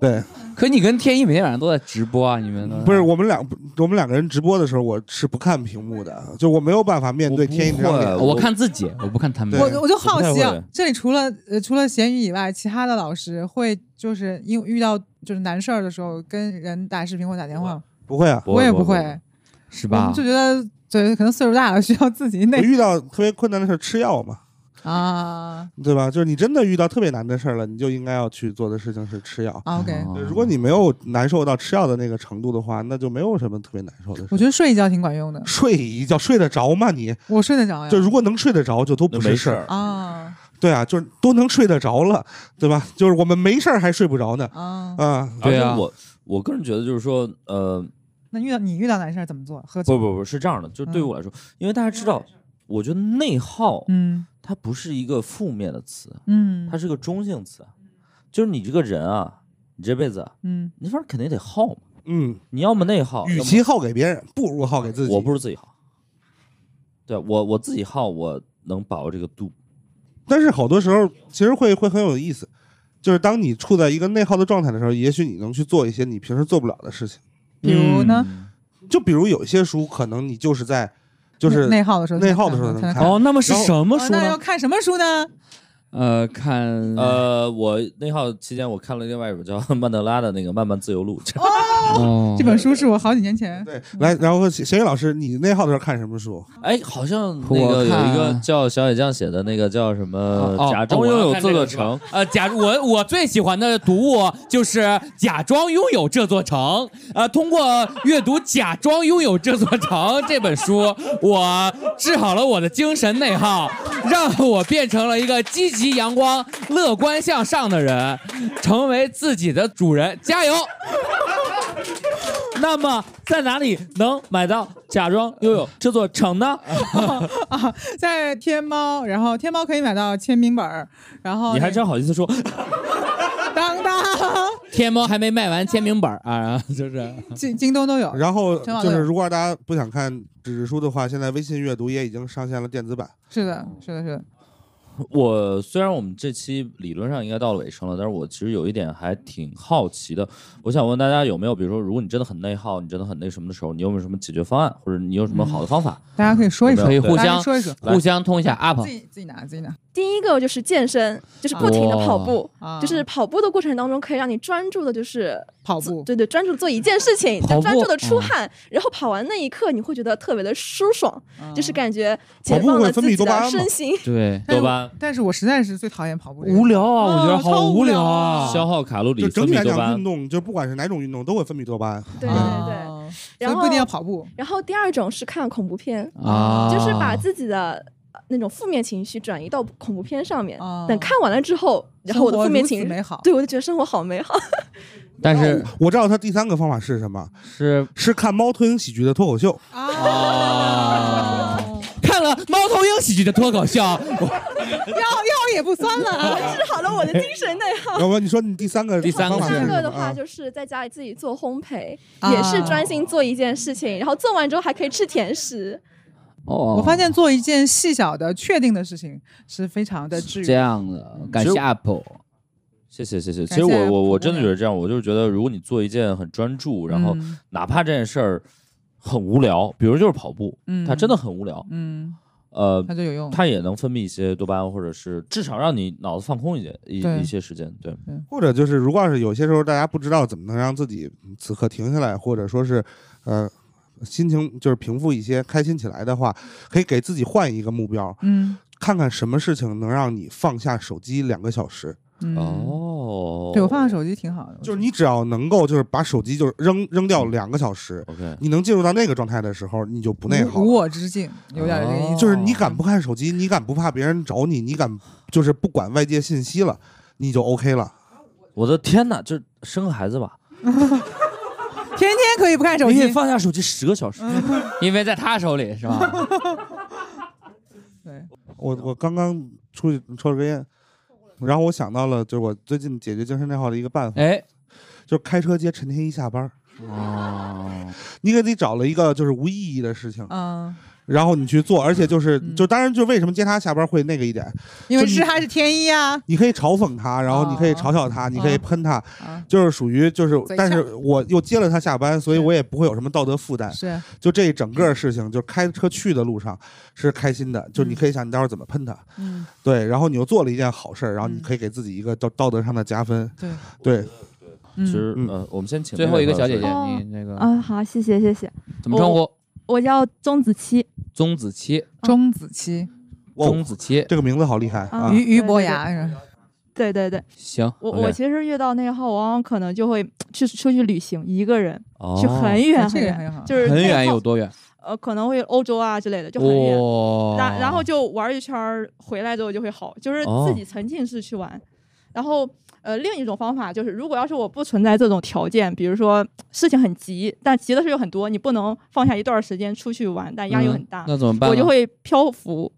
对，可你跟天一每天晚上都在直播啊，你们都不是我们两我们两个人直播的时候，我是不看屏幕的，就我没有办法面对天一这张脸。会我看自己，我不看他们。对我我就好奇啊这里除了呃除了咸鱼以外，其他的老师会就是因为遇到就是难事儿的时候跟人打视频或打电话吗，不会啊，我也不不会，是吧我就？觉得对，可能岁数大了需要自己内我遇到特别困难的事儿吃药嘛，啊对吧？就是你真的遇到特别难的事儿了，你就应该要去做的事情是吃药。啊 OK。如果你没有难受到吃药的那个程度的话，那就没有什么特别难受的事。我觉得睡一觉挺管用的，睡一觉睡得着吗你？我睡得着呀。就如果能睡得着，就都不事儿。啊对啊，就是都能睡得着了，对吧？就是我们没事儿还睡不着呢。啊，啊，对啊而且我我个人觉得就是说，呃，那遇到你遇到难事儿怎么做？喝酒？不不不是这样的，就对于我来说，因为大家知道，我觉得内耗嗯它不是一个负面的词，嗯它是个中性词，就是你这个人啊，你这辈子嗯你反正肯定得耗嘛，嗯，你要么内耗，与其耗给别人，不如耗给自己。我不如自己耗。对我我自己耗，我能把握这个度。但是好多时候其实会会很有意思，就是当你处在一个内耗的状态的时候，也许你能去做一些你平时做不了的事情。比如呢？嗯就比如有一些书，可能你就是在就是内耗的时候，内耗的时候能看才能看。哦，那么是什么书呢？那要看什么书呢？呃，看呃，我内耗期间我看了另外一本叫曼德拉的那个《漫漫自由路》，这 哦。这本书是我好几年前。对来，然后咸鱼老师，你内耗的时候看什么书？哎，好像那个有一个叫小野酱写的那个叫什么？哦《假装拥有这座城》，呃，假我我最喜欢的读物就是《假装拥有这座城》。呃，通过阅读《假装拥有这座城》这本书，我治好了我的精神内耗，让我变成了一个积极阳光、乐观向上的人，成为自己的主人。加油！那么在哪里能买到《假装拥有这座城》呢？啊，在天猫，然后天猫可以买到签名本儿，然后你还真好意思说？当当，天猫还没卖完签名本儿啊，然后就是京京东都有。然后就是如果大家不想看纸质书的话，现在微信阅读也已经上线了电子版。是的，是的，是的。我虽然我们这期理论上应该到了尾声了，但是我其实有一点还挺好奇的。我想问大家有没有，比如说，如果你真的很内耗，你真的很那什么的时候，你有没有什么解决方案，或者你有什么好的方法？大家可以说一说，可以互相说一说，互相通一下 up 自。己自己拿，自己拿。第一个就是健身，就是不停的跑步，啊就是跑步的过程当中可以让你专注的，就是跑步，对对，专注做一件事情，专注的出嗯汗，然后跑完那一刻你会觉得特别的舒爽，就是感。觉跑解放了步会分泌自己的多巴胺身心。对，但是多巴胺但是我实在是最讨厌跑步。无聊啊，我觉得啊好无聊聊啊啊。消耗卡路里，就整体来讲，运。动就不管是哪种运动都会分泌多巴胺。对对啊对。所然后以不一定要跑步。然后第二种是看恐怖片，啊，就是把自己的呃那种负面情绪转移到恐怖片上面。啊等看完了之后，然后我的负面情绪对我就觉得生活好美好。但是我知道他第三个方法是什么，是是看猫头鹰喜剧的脱口秀。啊，看了猫头鹰喜剧的脱口秀，我药药也不酸了。治好了我的精神内耗。要不你说你第三个第三个第三个的话啊就是在家里自己做烘焙，啊也是专心做一件事情，然后做完之后还可以吃甜食。哦，我发现做一件细小的、确定的事情是非常的治愈。这样的，感谢 Apple。谢谢谢谢。其实我我我真的觉得这样，我就是觉得，如果你做一件很专注，然后嗯哪怕这件事儿很无聊，比如就是跑步，嗯它真的很无聊，嗯，呃它，就有用。它也能分泌一些多巴胺，或者是至少让你脑子放空一些一一些时间。对，或者就是，如果要是有些时候大家不知道怎么能让自己此刻停下来，或者说是呃心情就是平复一些、开心起来的话，可以给自己换一个目标，嗯看看什么事情能让你放下手机两个小时。嗯，哦，对我放下手机挺好的。就是你只要能够就是把手机就是扔扔掉两个小时，OK，你能进入到那个状态的时候，你就不内耗无无。我之境，有点这个意思。就是你敢不看手机，你敢不怕别人找你，你敢就是不管外界信息了，你就 OK 了。我的天哪，就生个孩子吧，可以不看手机。放下手机十个小时。因为在他手里是吧？对，我我刚刚出去抽了根烟，然后我想到了，就是我最近解决精神内耗的一个办法，哎，就是开车接陈天一下班儿。哦，你给自己找了一个就是无意义的事情，嗯，然后你去做，而且就是嗯。就当然就为什么接他下班会那个一点，因为是你他是天一啊，你可以嘲讽他，然后你可以哦嘲笑他，你可以哦喷他，啊，就是属于就是，但是我又接了他下班，所以我也不会有什么道德负担。是。就这整个事情，就开车去的路上是开心的，就你嗯可以想你待会儿怎么喷他，嗯，对，然后你又做了一件好事儿，然后你嗯。可以给自己一个道道德上的加分，对，对，嗯其实嗯呃，我们先请最后一个小姐姐，哦。你那个啊，好，谢谢谢谢，怎么称呼？我叫钟子期，钟子期，钟子期，钟子期，这个名字好厉害。啊！俞俞伯牙是吧？对对对，行，我我其实遇到内耗，往往可能就会去出去旅行，一个人。哦。去很远很远，个很好，就是很远有多远？呃，可能会欧洲啊之类的，就很远。哇，然然后就玩一圈儿，回来之后就会好，就是哦。自己沉浸式去玩。然后呃，另一种方法就是，如果要是我不存在这种条件，比如说事情很急，但急的事又很多，你不能放下一段时间出去玩，但压力又很大，嗯那怎么办？我就会漂浮。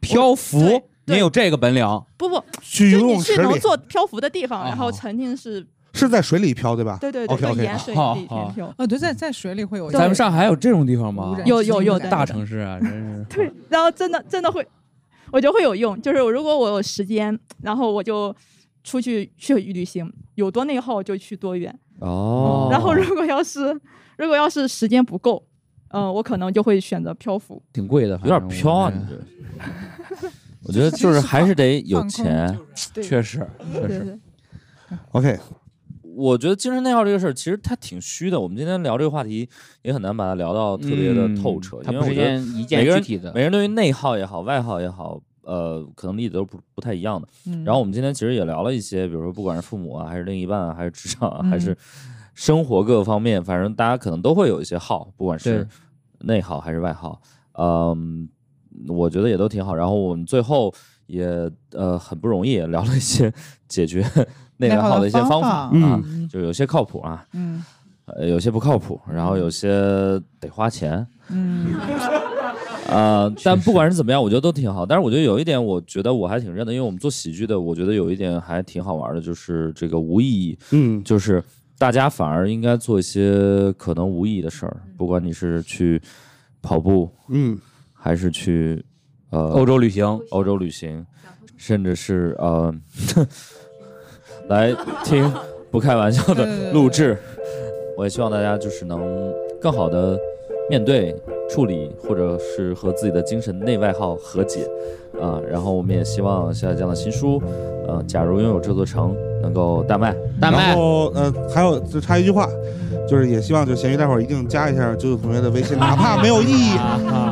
漂浮你有这个本领？不不，去游就你去能泳池里做漂浮的地方，然哦后沉浸式，是在水里漂对吧？对对对 OK，盐水里好好天漂。呃，对，在在水里会有对咱们上海有这种地方吗有有有的大城市啊，真是。对，然后真的真的会，我觉得会有用。就是如果我有时间，然后我就出去去旅行，有多内耗就去多远。哦，然后如果要是如果要是时间不够，嗯、我可能就会选择漂浮。挺贵的，有点飘啊，你这。我觉得就是还是得有钱。确实确实。OK，我觉得精神内耗这个事儿，其实它挺虚的。我们今天聊这个话题，也很难把它聊到特别的透彻，嗯它不是一因为每个人具体的每。个人对于内耗也好，外耗也好，呃，可能例子都不不太一样的。嗯然后我们今天其实也聊了一些，比如说不管是父母啊，还是另一半啊，还是职场啊，嗯还是生活各个方面，反正大家可能都会有一些号，不管是内耗还是外耗。嗯，我觉得也都挺好。然后我们最后也呃很不容易，聊了一些 解决 内外耗的一些方方法啊，嗯就有些靠谱啊，嗯呃，有些不靠谱，然后有些得花钱。嗯 呃，但不管是怎么样，我觉得都挺好。但是我觉得有一点，我觉得我还挺认的，因为我们做喜剧的，我觉得有一点还挺好玩的，就是这个无意义，嗯，就是大家反而应该做一些可能无意义的事儿，不管你是去跑步，嗯，还是去呃欧洲旅行，欧洲旅行，甚至是呃 来听不开玩笑对对的对录制。我也希望大家就是能更好的面对、处理，或者是和自己的精神内外耗和解啊、然后我们也希望下降的新书，呃，假如拥有这座城，能够大卖。大卖。然后呃，还有就插一句话，就是也希望就咸鱼待会儿一定加一下九九同学的微信，哪怕没有意义，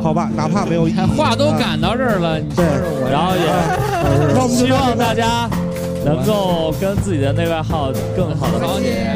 好吧，哪怕没有意义，话都啊赶到这儿了，你说说我，然后也希望大家能够跟自己的内外耗更好的和解。